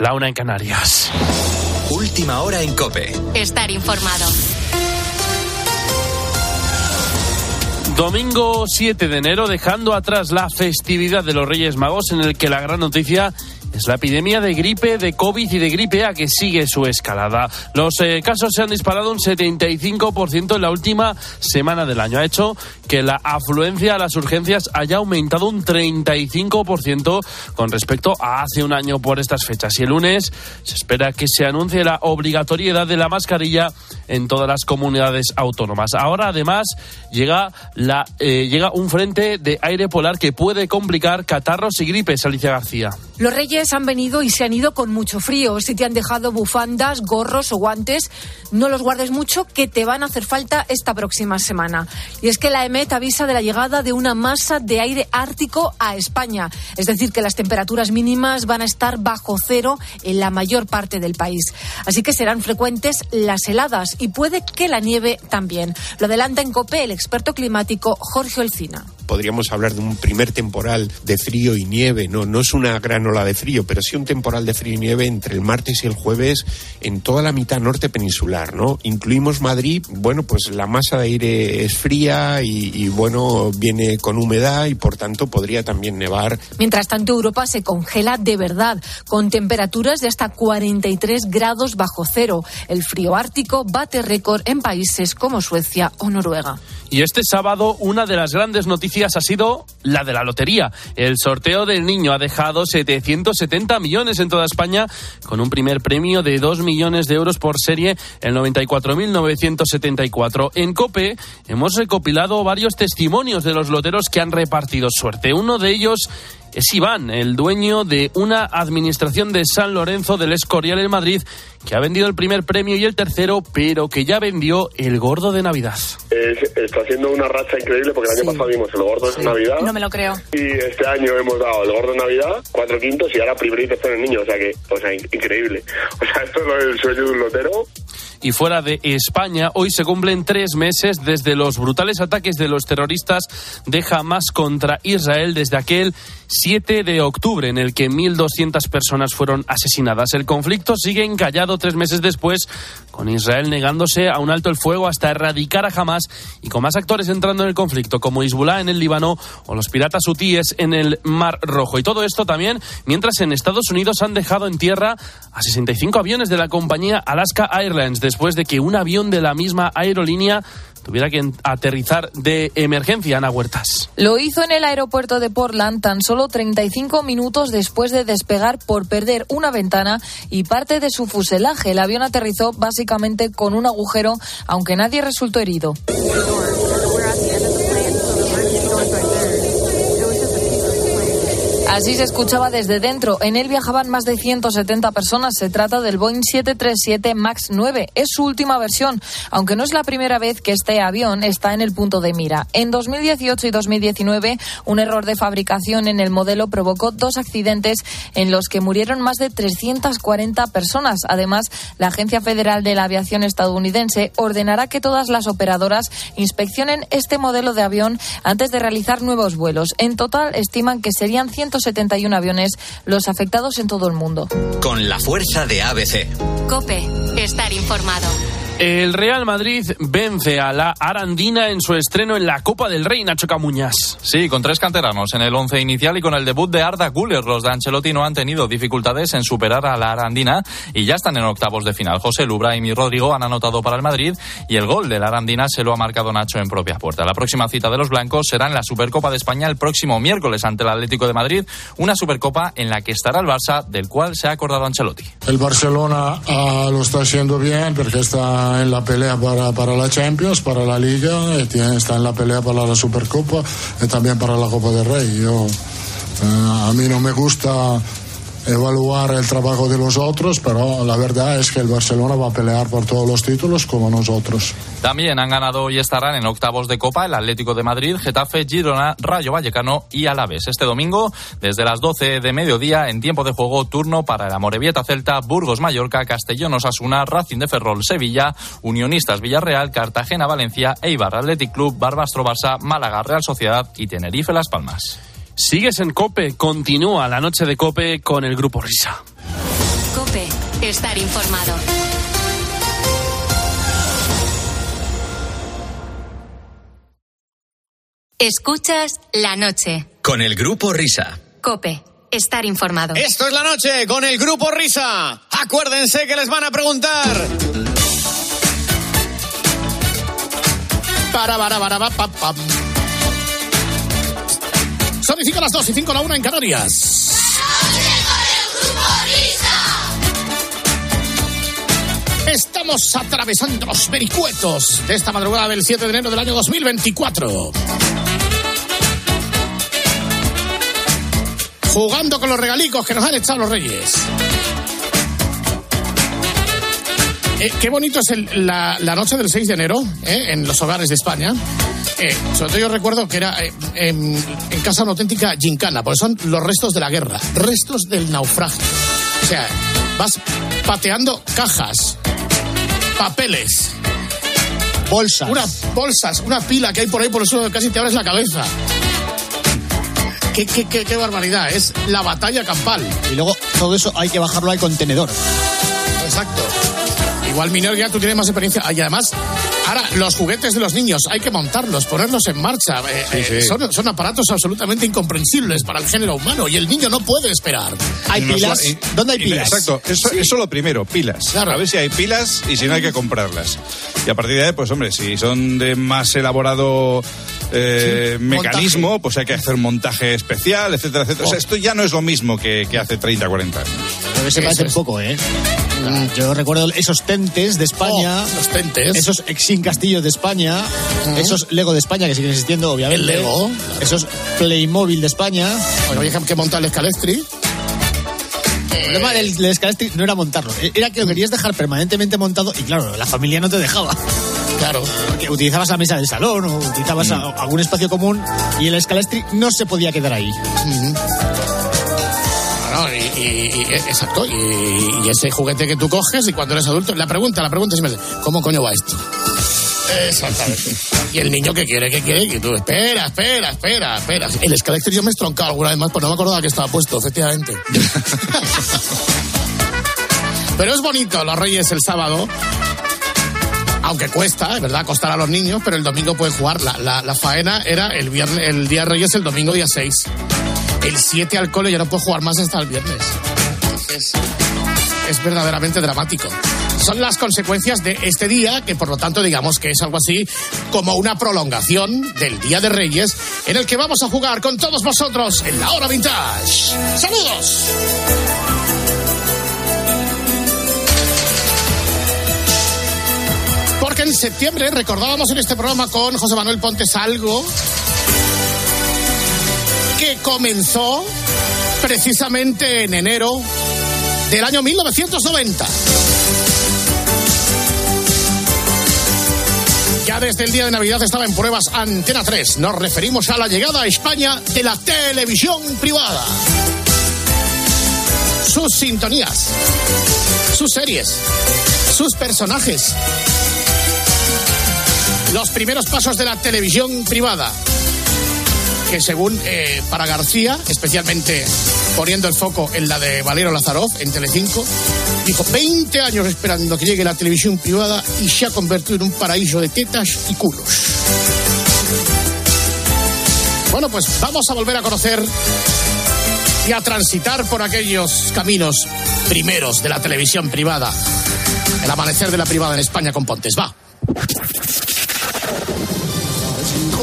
la una en Canarias. Última hora en Cope. Estar informado. Domingo 7 de enero, dejando atrás la festividad de los Reyes Magos, en el que la gran noticia la epidemia de gripe, de COVID y de gripe A que sigue su escalada. Los eh, casos se han disparado un 75% en la última semana del año. Ha hecho que la afluencia a las urgencias haya aumentado un 35% con respecto a hace un año por estas fechas. Y el lunes se espera que se anuncie la obligatoriedad de la mascarilla en todas las comunidades autónomas. Ahora, además, llega, eh, llega un frente de aire polar que puede complicar catarros y gripes. Alicia García. Los reyes han venido y se han ido con mucho frío. Si te han dejado bufandas, gorros o guantes, no los guardes mucho que te van a hacer falta esta próxima semana. Y es que la EMET avisa de la llegada de una masa de aire ártico a España. Es decir, que las temperaturas mínimas van a estar bajo cero en la mayor parte del país. Así que serán frecuentes las heladas y puede que la nieve también. Lo adelanta en COPE el experto climático Jorge Olcina podríamos hablar de un primer temporal de frío y nieve, no, no es una gran ola de frío, pero sí un temporal de frío y nieve entre el martes y el jueves en toda la mitad norte peninsular, ¿no? Incluimos Madrid, bueno, pues la masa de aire es fría y, y bueno, viene con humedad y por tanto podría también nevar. Mientras tanto, Europa se congela de verdad, con temperaturas de hasta 43 grados bajo cero. El frío ártico bate récord en países como Suecia o Noruega. Y este sábado una de las grandes noticias ha sido la de la lotería. El sorteo del niño ha dejado 770 millones en toda España con un primer premio de 2 millones de euros por serie, el 94.974. En COPE hemos recopilado varios testimonios de los loteros que han repartido suerte. Uno de ellos es Iván, el dueño de una administración de San Lorenzo del Escorial en Madrid, que ha vendido el primer premio y el tercero, pero que ya vendió el gordo de Navidad. está haciendo una racha increíble porque el año pasado vimos el gordo de Navidad. No me lo creo. Y este año hemos dado el gordo de Navidad, cuatro quintos y ahora primero y tercero el niño. O sea que, o sea, increíble. O sea, esto es el sueño de un lotero y fuera de España. Hoy se cumplen tres meses desde los brutales ataques de los terroristas de Hamas contra Israel desde aquel 7 de octubre en el que 1.200 personas fueron asesinadas. El conflicto sigue encallado tres meses después, con Israel negándose a un alto el fuego hasta erradicar a Hamas y con más actores entrando en el conflicto, como Hezbollah en el Líbano o los piratas hutíes en el Mar Rojo. Y todo esto también mientras en Estados Unidos han dejado en tierra a 65 aviones de la compañía Alaska Airlines después de que un avión de la misma aerolínea tuviera que aterrizar de emergencia, Ana Huertas. Lo hizo en el aeropuerto de Portland tan solo 35 minutos después de despegar por perder una ventana y parte de su fuselaje. El avión aterrizó básicamente con un agujero, aunque nadie resultó herido. Así se escuchaba desde dentro. En él viajaban más de 170 personas. Se trata del Boeing 737 MAX 9. Es su última versión, aunque no es la primera vez que este avión está en el punto de mira. En 2018 y 2019, un error de fabricación en el modelo provocó dos accidentes en los que murieron más de 340 personas. Además, la Agencia Federal de la Aviación estadounidense ordenará que todas las operadoras inspeccionen este modelo de avión antes de realizar nuevos vuelos. En total, estiman que serían 100 171 aviones los afectados en todo el mundo. Con la fuerza de ABC. Cope, estar informado. El Real Madrid vence a la Arandina en su estreno en la Copa del Rey, Nacho Camuñas. Sí, con tres canteranos en el once inicial y con el debut de Arda Guller. Los de Ancelotti no han tenido dificultades en superar a la Arandina y ya están en octavos de final. José Lubraim y Rodrigo han anotado para el Madrid y el gol de la Arandina se lo ha marcado Nacho en propia puerta. La próxima cita de los blancos será en la Supercopa de España el próximo miércoles ante el Atlético de Madrid, una Supercopa en la que estará el Barça, del cual se ha acordado Ancelotti. El Barcelona ah, lo está haciendo bien porque está en la pelea para, para la Champions, para la Liga, está en la pelea para la Supercopa y también para la Copa del Rey. Yo, eh, a mí no me gusta evaluar el trabajo de los otros, pero la verdad es que el Barcelona va a pelear por todos los títulos como nosotros. También han ganado y estarán en octavos de Copa el Atlético de Madrid, Getafe, Girona, Rayo Vallecano y Alaves. Este domingo, desde las 12 de mediodía, en tiempo de juego, turno para el Amorebieta Celta, Burgos Mallorca, Castellón Osasuna, Racing de Ferrol Sevilla, Unionistas Villarreal, Cartagena Valencia, Eibar Athletic Club, Barbastro Barça, Málaga Real Sociedad y Tenerife Las Palmas. Sigues en Cope, continúa la noche de Cope con el Grupo Risa. Cope, estar informado. Escuchas la noche. Con el grupo Risa. Cope, estar informado. Esto es la noche con el grupo Risa. Acuérdense que les van a preguntar. Para, para, para, pa, pa, pam. Son y cinco las dos y cinco la una en Canarias. Estamos atravesando los vericuetos de esta madrugada del 7 de enero del año 2024. Jugando con los regalicos que nos han echado los reyes. Eh, qué bonito es el- la, la noche del 6 de enero eh, en los hogares de España. Eh, sobre todo yo recuerdo que era eh, en, en casa una auténtica gincana, porque son los restos de la guerra, restos del naufragio. O sea, vas pateando cajas, papeles, Bolsas. unas bolsas, una pila que hay por ahí, por eso casi te abres la cabeza. Qué, qué, qué, qué barbaridad, es la batalla campal. Y luego todo eso hay que bajarlo al contenedor. Exacto. Igual Minor ya tú tienes más experiencia. Y además, ahora los juguetes de los niños hay que montarlos, ponerlos en marcha. Eh, eh, Son, son aparatos absolutamente incomprensibles para el género humano y el niño no puede esperar. Hay No pilas. ¿Dónde hay pilas? Exacto, eso, eso lo primero, pilas. Claro. A ver si hay pilas y si no hay que comprarlas. Y a partir de ahí, pues hombre, si son de más elaborado eh, Sí, mecanismo, pues hay que hacer un montaje especial, etcétera, etcétera. O sea, Oh. esto ya no es lo mismo que, que hace 30, 40 años. A ver, se parece es. un poco, ¿eh? Mm, Yo recuerdo esos tentes de España. Oh, los tentes. Esos Exin Castillos de España. Esos Lego de España que siguen existiendo, obviamente. El Lego. Esos Playmobil de España. Bueno, había que montar el escalestri. El problema del, del Scalestri no era montarlo. Era que lo querías dejar permanentemente montado y claro, la familia no te dejaba. Claro. Porque utilizabas la mesa del salón o utilizabas a- algún espacio común y el Scalestri no se podía quedar ahí. Y- y- exacto. Y, y ese juguete que tú coges y cuando eres adulto, la pregunta, la pregunta siempre es, ¿cómo coño va esto? Exactamente. Y el niño que quiere, que quiere, y tú, espera, espera, espera, espera. El escalextri yo me he estroncado alguna vez más, pues no me acordaba que estaba puesto, efectivamente. Pero es bonito, los Reyes el sábado. Aunque cuesta, es verdad, costar a los niños, pero el domingo pueden jugar. La, la- la faena era el viernes, el día de Reyes, el domingo día 6. El 7 al cole ya no puede jugar más hasta el viernes. Es, es verdaderamente dramático. Son las consecuencias de este día, que por lo tanto digamos que es algo así como una prolongación del Día de Reyes, en el que vamos a jugar con todos vosotros en la hora vintage. ¡Saludos! Porque en septiembre recordábamos en este programa con José Manuel Pontes algo comenzó precisamente en enero del año 1990. Ya desde el día de Navidad estaba en pruebas Antena 3. Nos referimos a la llegada a España de la televisión privada. Sus sintonías, sus series, sus personajes. Los primeros pasos de la televisión privada que según eh, para García, especialmente poniendo el foco en la de Valero Lazarov en Telecinco, dijo 20 años esperando que llegue la televisión privada y se ha convertido en un paraíso de tetas y culos. Bueno, pues vamos a volver a conocer y a transitar por aquellos caminos primeros de la televisión privada. El amanecer de la privada en España con Pontes. Va.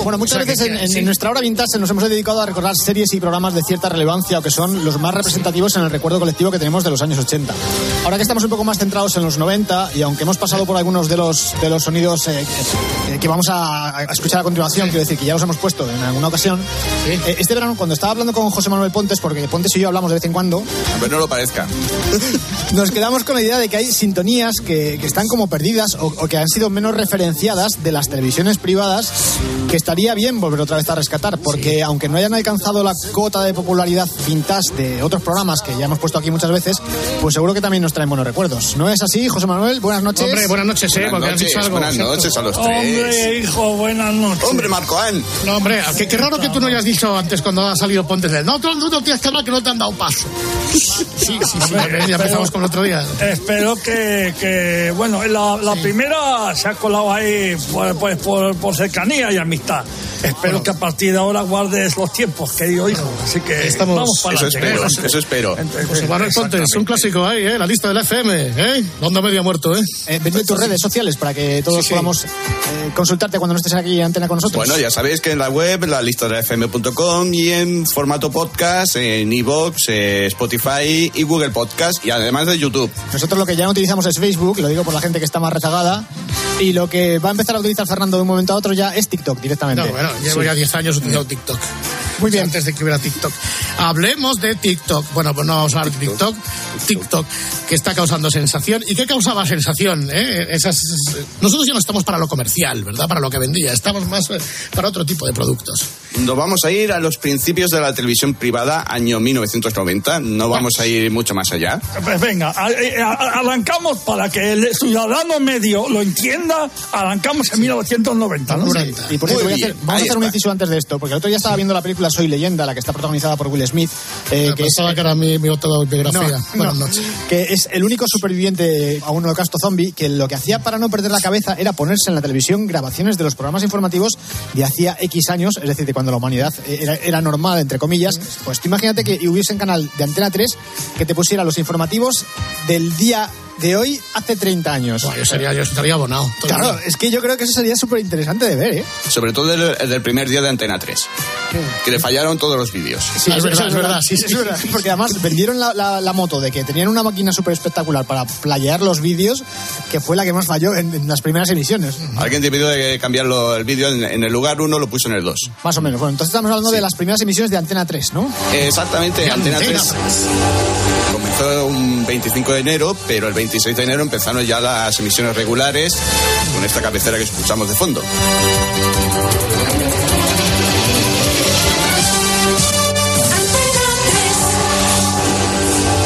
Bueno, muchas O sea, veces que- en, en sí. nuestra hora vintage nos hemos dedicado a recordar series y programas de cierta relevancia o que son los más representativos en el recuerdo colectivo que tenemos de los años 80. Ahora que estamos un poco más centrados en los 90 y aunque hemos pasado por algunos de los, de los sonidos eh, que, que vamos a, a escuchar a continuación, quiero decir que ya los hemos puesto en alguna ocasión, eh, este verano cuando estaba hablando con José Manuel Pontes, porque Pontes y yo hablamos de vez en cuando, Pero no lo parezca. nos quedamos con la idea de que hay sintonías que, que están como perdidas o, o que han sido menos referenciadas de las televisiones privadas que estaría bien volver otra vez a rescatar, porque aunque no hayan alcanzado la cota de popularidad vintage de otros programas que ya hemos puesto aquí muchas veces, pues seguro que también nos traen buenos recuerdos. ¿No es así, José Manuel? Buenas noches. Hombre, buenas noches, ¿eh? Buenas porque noches, dicho algo. buenas noches a los tres. Hombre, hijo, buenas noches. Hombre, Marcoán. No, hombre, qué, qué raro que tú no hayas dicho antes cuando ha salido Pontes del. No, tú no, no tienes que hablar que no te han dado paso. Sí, sí, sí. Hombre, ya empezamos espero- con el otro día. Espero que, que bueno, la, la primera se ha colado ahí pues, pues, por, por cercanía y amistad. Espero que a partir de ahora guardes los tiempos, querido hijo. Así que Estamos- vamos para Eso espero, eso espero. José Manuel Pontes, un clásico ahí, ¿eh? La lista del FM, ¿eh? La onda media muerto, ¿eh? Eh, vete tus redes sociales para que todos Sí, sí. podamos eh, consultarte cuando no estés aquí en antena con nosotros. Bueno, ya sabéis que en la web, la lista de fm.com y en formato podcast, en iVoox, eh, Spotify y Google Podcast y además de YouTube. Nosotros lo que ya no utilizamos es Facebook, lo digo por la gente que está más rezagada, y lo que va a empezar a utilizar Fernando de un momento a otro ya es TikTok directamente. No, bueno, llevo Sí. ya 10 años utilizando TikTok. Muy bien. Antes de que hubiera TikTok. Hablemos de TikTok. Bueno, pues no vamos a hablar de TikTok. TikTok, que está causando sensación. ¿Y qué causaba sensación? eh? Esas, nosotros ya no estamos para lo comercial, ¿verdad? Para lo que vendía. Estamos más eh, para otro tipo de productos. Nos vamos a ir a los principios de la televisión privada, año 1990. No vamos a ir mucho más allá. Pues venga, eh, arrancamos para que el ciudadano medio lo entienda. Arrancamos en 1990. ¿no? Y por cierto, voy a hacer- vamos a hacer un está. inciso antes de esto, porque el otro día estaba viendo la película Soy Leyenda, la que está protagonizada por Will Smith, eh, que, es, Pensaba que era mi, mi autobiografía. No, Buenas no, noches. que es el único superviviente a un holocausto zombie que lo que hacía para no perder la cabeza era ponerse en la televisión grabaciones de los programas informativos de hacía X años, es decir, de cuando la humanidad era, era normal, entre comillas. Pues tú imagínate que hubiese un canal de Antena 3 que te pusiera los informativos del día de hoy hace 30 años. Buah, yo, sería, yo estaría abonado. Claro, es que yo creo que eso sería súper interesante de ver, ¿eh? Sobre todo el, el del primer día de Antena 3. Que le fallaron todos los vídeos. Sí, es verdad, es verdad, sí, sí. es verdad. Porque además vendieron la, la- la moto de que tenían una máquina súper espectacular para playear los vídeos, que fue la que más falló en, en las primeras emisiones. Alguien debió de cambiarlo el vídeo en, en el lugar 1, lo puso en el 2. Más o menos. Bueno, entonces estamos hablando de las primeras emisiones de Antena 3, ¿no? Exactamente, Antena 3 Antena comenzó un 25 de enero, pero el 26 de enero empezaron ya las emisiones regulares con esta cabecera que escuchamos de fondo.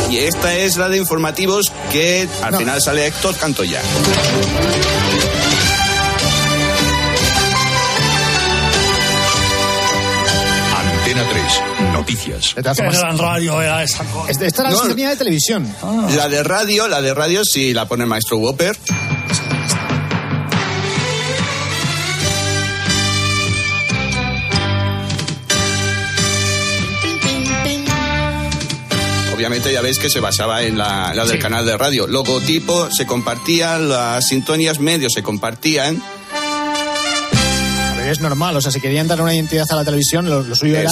Y esta es la de informativos que al No. final sale Héctor Cantoya. Antena 3, noticias. De todas Qué formas, gran radio era esa cosa. este- esta era la No. sintonía de televisión. La de radio, la de radio sí la pone el maestro Whopper. Obviamente ya veis que se basaba en la, la del Sí. canal de radio. Logotipo se compartía, las sintonías medios se compartían. Es normal, o sea, si querían dar una identidad a la televisión, lo, lo suyo era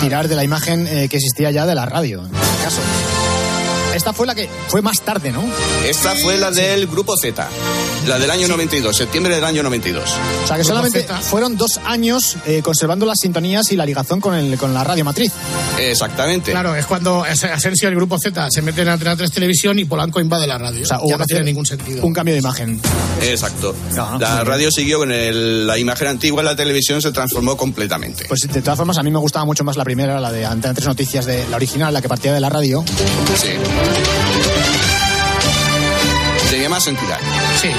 tirar de la imagen eh, que existía ya de la radio, en este caso. Esta fue la que fue más tarde, ¿no? Esta fue la del Grupo Z, la del año 92, septiembre del año 92. O sea, que Grupo solamente Z. fueron dos años eh, conservando las sintonías y la ligazón con, el, con la radio matriz. Exactamente. Claro, es cuando As- Asensio y el grupo Z se meten en Antena 3 Televisión y Polanco invade la radio. O sea, ya no tiene ningún sentido. Un cambio de imagen. Exacto. Ajá. La radio siguió con el- la imagen antigua, la televisión se transformó completamente. Pues de todas formas, a mí me gustaba mucho más la primera, la de Antena 3 Noticias, de la original, la que partía de la radio. Sí. Tenía más entidad. Sí.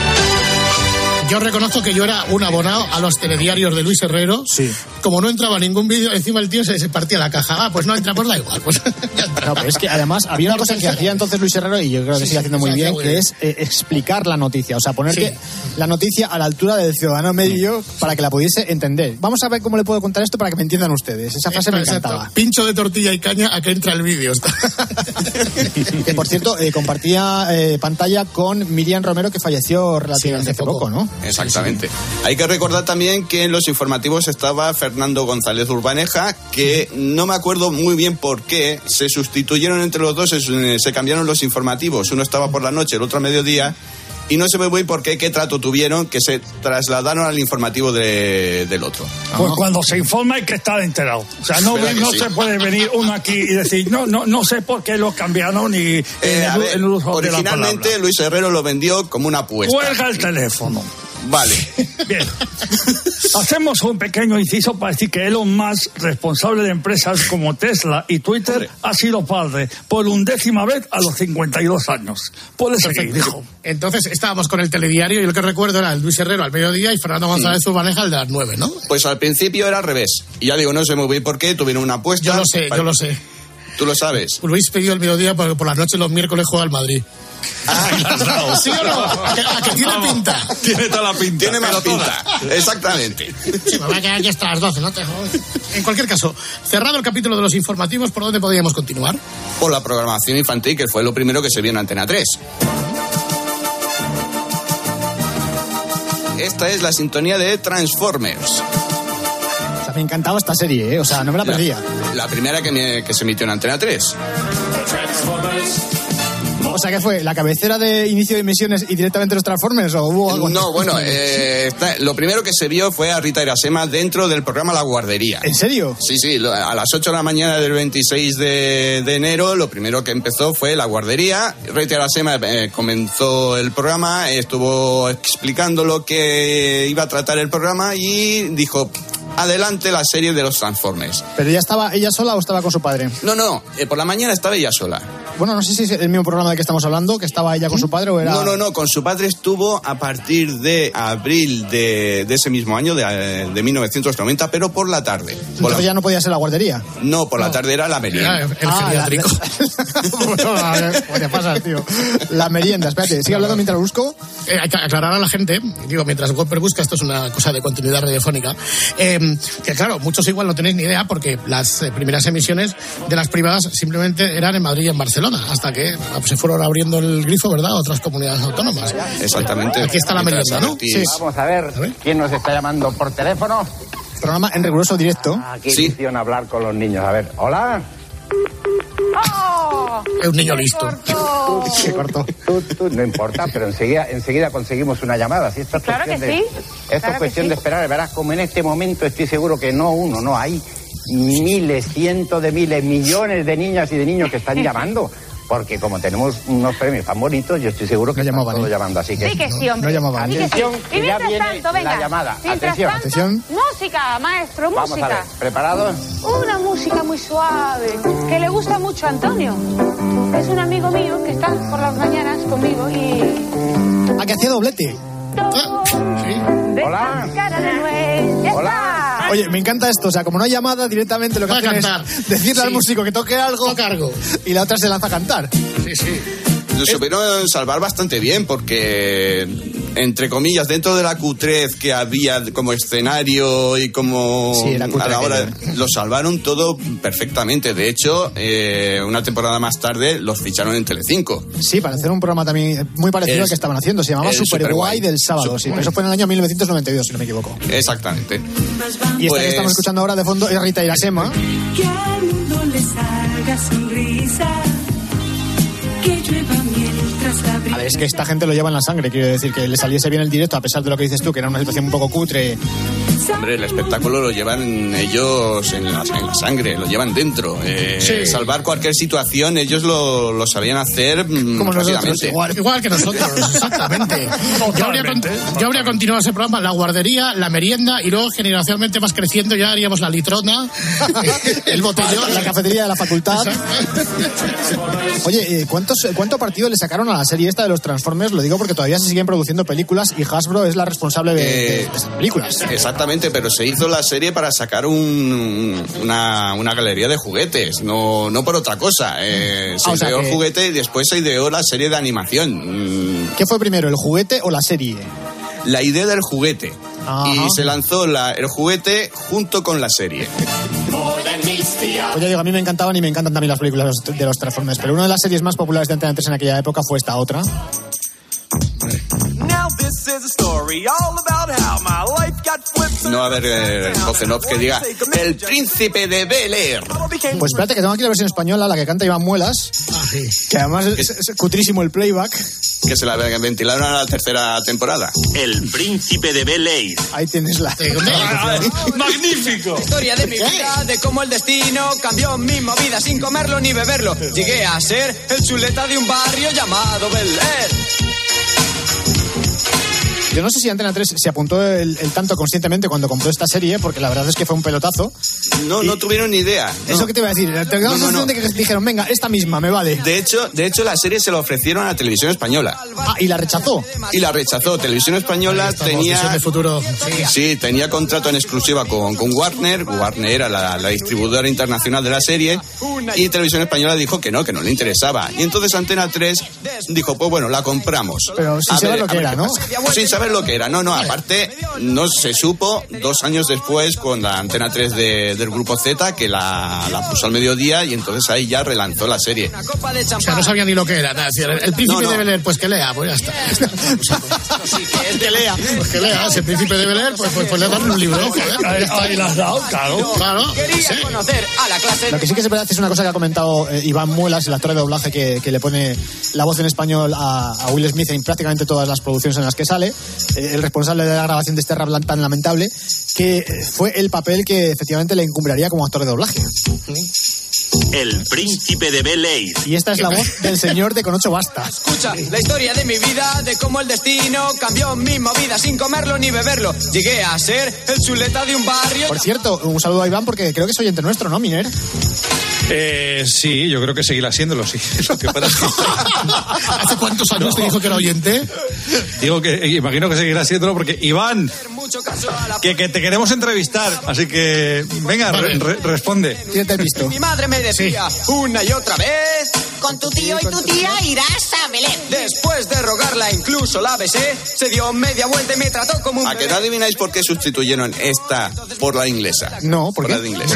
Yo reconozco que yo era un abonado a los telediarios de Luis Herrero. Sí. Como no entraba ningún vídeo, encima el tío se, se partía la caja. Ah, pues no entra, pues da igual. Pues. No, pero es que además había una cosa que hacía entonces Luis Herrero y yo creo que Sí, sigue haciendo muy bien, que es eh, explicar la noticia, o sea, poner Sí. que la noticia a la altura del ciudadano medio para que la pudiese entender. Vamos a ver cómo le puedo contar esto para que me entiendan ustedes. Esa frase me encantaba. Pincho de tortilla y caña a que entra el vídeo. Que por cierto, eh, compartía eh, pantalla con Miriam Romero, que falleció relativamente Sí, hace hace poco, poco. ¿no? Exactamente. Hay que recordar también que en los informativos estaba Fernando González Urbaneja, que no me acuerdo muy bien por qué se sustituyeron entre los dos, se, se cambiaron los informativos. Uno estaba por la noche, el otro a mediodía. Y no sé muy bien por qué, qué trato tuvieron, que se trasladaron al informativo de- del otro. Pues cuando se informa hay que estar enterado. O sea, no, ¿Verdad que no sí? se puede venir uno aquí y decir, no, no, no sé por qué lo cambiaron y Eh, a el, ver, en el uso de la originalmente. Luis Herrero lo vendió como una apuesta. Cuelga el teléfono. Vale. Bien. Hacemos un pequeño inciso para decir que Elon Musk, responsable de empresas como Tesla y Twitter, ha sido padre por undécima vez a los 52 años. Puede seguir, dijo. Entonces estábamos con el telediario y el que recuerdo era el Luis Herrero al mediodía y Fernando González Urbaneja al de las nueve, ¿no? Pues al principio era al revés. Y ya digo, no sé muy bien por qué, tuvieron una apuesta. Yo lo sé, yo lo sé. ¿Tú lo sabes? Luis pidió el mediodía porque por las noches los miércoles juega al Madrid. ¿Sí o no? ¿A que, a que tiene pinta? Tiene toda la pinta. Tiene más pinta. Exactamente. Sí, me voy a quedar aquí hasta las 12, ¿no? Te jodas. En cualquier caso, cerrado el capítulo de los informativos, ¿por dónde podríamos continuar? Por la programación infantil, que fue lo primero que se vio en Antena 3. Esta es la sintonía de Transformers. Me encantaba esta serie, ¿eh? O sea, no me la perdía. La primera que, me- que se emitió en Antena 3. O sea, ¿qué fue? ¿La cabecera de inicio de emisiones y directamente los Transformers o hubo algo? No, bueno, eh, está- lo primero que se vio fue a Rita Irasema dentro del programa La Guardería. ¿En serio? Sí, sí, lo- a las 8 de la mañana del 26 de, de enero, lo primero que empezó fue La Guardería. Rita Irasema eh, comenzó el programa, estuvo explicando lo que iba a tratar el programa y dijo, adelante la serie de los Transformers. ¿Pero ella estaba ella sola o estaba con su padre? No, no, eh, por la mañana estaba ella sola. Bueno, no sé si es el mismo programa del que estamos hablando, que estaba ella con su padre o era... No, no, no, con su padre estuvo a partir de abril de, de ese mismo año, de, eh, de 1990, pero por la tarde. Por Entonces la- ya no podía ser la guardería. no, por la tarde era la merienda. Era el Ah, geriátrico. bueno, a ver, ¿cómo te pasas, tío? La merienda, espérate, sigue hablando mientras lo busco. Eh, hay que aclarar a la gente, digo, mientras Whopper busca, esto es una cosa de continuidad radiofónica, eh, que claro, muchos igual no tenéis ni idea porque las eh, primeras emisiones de las privadas simplemente eran en Madrid y en Barcelona, hasta que ah, pues, se fueron abriendo el grifo, ¿verdad?, a otras comunidades autónomas. Exactamente. Aquí está la merienda, ¿no? Sí. Vamos a ver, quién nos está llamando por teléfono. Programa en riguroso directo. Ah, qué ilusión hablar con los niños. A ver, hola. Es un niño listo. Tú, tú, no importa, pero enseguida, enseguida conseguimos una llamada. Si esto es Claro cuestión que de, sí, Esto es claro cuestión sí. de esperar. Verás, como en este momento estoy seguro que no uno, no hay miles, cientos de miles, millones de niñas y de niños que están llamando. Porque como tenemos unos premios tan bonitos, yo estoy seguro que están todos llamando. Así que Sí que sí, hombre. No. Sí sí. Atención, Y que ya viene tanto, venga. la llamada. Mientras Atención. tanto, Atención. Música, maestro, Vamos a música. ver, ¿preparados? Una música muy suave, que le gusta mucho a Antonio. Es un amigo mío que está por las mañanas conmigo y... Ah, que hacía doblete. Hola. Cara de nuez. Ya Hola. Oye, me encanta esto, o sea, como no hay llamada, directamente lo que Va a hacen cantar. es decirle al músico que toque algo Toca algo. y la otra se lanza a cantar. Sí, sí. Lo supieron salvar bastante bien porque, entre comillas, dentro de la cutrez que había como escenario y como Sí, era cutre a la hora, lo salvaron todo perfectamente. De hecho, eh, una temporada más tarde los ficharon en Telecinco. Sí, para hacer un programa también muy parecido Es- al que estaban haciendo. Se llamaba Super Guay Superguay. del sábado, sí. Eso fue en el año 1992, si no me equivoco. Exactamente. Y esta Pues- que estamos escuchando ahora de fondo es Rita Irasema. Que al mundo les haga sonrisa, que llueva mientras la A ver, es que esta gente lo lleva en la sangre, quiero decir, que le saliese bien el directo, a pesar de lo que dices tú, que era una situación un poco cutre. Hombre, el espectáculo lo llevan ellos en la, en la sangre, lo llevan dentro. Eh, Sí. Salvar cualquier situación, ellos lo, lo sabían hacer mm, Como nosotros, igual. Igual que nosotros, exactamente. Yo habría, con- yo habría continuado ese programa, la guardería, la merienda, y luego generacionalmente más creciendo ya haríamos la litrona, el botellón. La cafetería de la facultad. Oye, eh, ¿cuántos, ¿cuánto partido le sacaron a la serie esta de los Transformers? Lo digo porque todavía se siguen produciendo películas y Hasbro es la responsable de, Eh, estas películas. Exactamente, pero se hizo la serie para sacar un- una, una galería de juguetes, no, no por otra cosa. Eh, se Ah, o sea ideó que- el juguete y después se ideó la serie de animación. Mm, ¿Qué fue primero, el juguete o la serie? La idea del juguete. Ajá. Y se lanzó la- el juguete junto con la serie. Oye, digo, a mí me encantaban y me encantan también las películas de los- de los Transformers, pero una de las series más populares de Antena 3 en aquella época fue esta otra. Now this is a story all No va a haber eh, voz en off que diga El príncipe de Bel Air. Pues espérate, que tengo aquí la versión española, la que canta Iván Muelas, que además es, es cutrísimo el playback. Que se la ventilaron a la tercera temporada. El príncipe de Bel Air. Ahí tienes la... ¡Magnífico! Historia de mi vida, de cómo el destino cambió mi movida sin comerlo ni beberlo. Llegué a ser el chuleta de un barrio llamado Bel Air. Yo no sé si Antena 3 se apuntó el, el tanto conscientemente cuando compró esta serie, porque la verdad es que fue un pelotazo. No, no tuvieron ni idea. Eso que te iba a decir, te No, no, no. de que dijeron, venga, esta misma, me vale. De hecho, de hecho, la serie se la ofrecieron a la televisión española. Ah, y la rechazó. Y la rechazó. Televisión española tenía. De futuro. Sí, tenía contrato en exclusiva con, con Warner. Warner era la, la distribuidora internacional de la serie. Y Televisión Española dijo que no, que no le interesaba. Y entonces Antena 3 dijo, pues bueno, la compramos. Pero sin A saber ver, lo a que ver era, ¿no? pasa. Saber lo que era. No, no, aparte, no se supo dos años después con la Antena 3 de- del Grupo Z que la, la puso al mediodía y entonces ahí ya relanzó la serie. O sea, no sabía ni lo que era. nada, el, el príncipe No, no. debe leer, pues que lea, pues ya está. que lea. Pues que lea. Si el príncipe debe leer, pues, pues, pues le dan un libro. Ahí, ahí la has dado, claro. Claro. Quería sí. conocer a la clase. Lo que sí que es verdad es una cosa que ha comentado eh, Iván Muelas, el actor de doblaje que, que le pone la voz en español a, a Will Smith en prácticamente todas las producciones en las que sale, el responsable de la grabación de este rap tan lamentable, que eh, fue el papel que efectivamente le encumbraría como actor de doblaje. El príncipe de Bel Air. Y esta es la voz del señor de Con ocho basta. Escucha la historia de mi vida, de cómo el destino cambió mi movida sin comerlo ni beberlo. Llegué a ser el chuleta de un barrio. Por cierto, un saludo a Iván porque creo que es oyente nuestro, ¿no, Miner? Eh, sí, yo creo que seguirá siéndolo, sí. Lo que ¿Hace cuántos años te dijo que era oyente? digo que imagino que seguirá siéndolo porque Iván, Que, que te queremos entrevistar, así que venga, re- re- responde. Tírate el visto. Mi madre me decía una y otra vez. Con tu tío y tu tía irás a Belén. Después de rogarla, incluso la besé. Se dio media vuelta y me trató como un. ¿A que no adivináis por qué sustituyeron esta por la inglesa? No, ¿por por qué? la de inglés.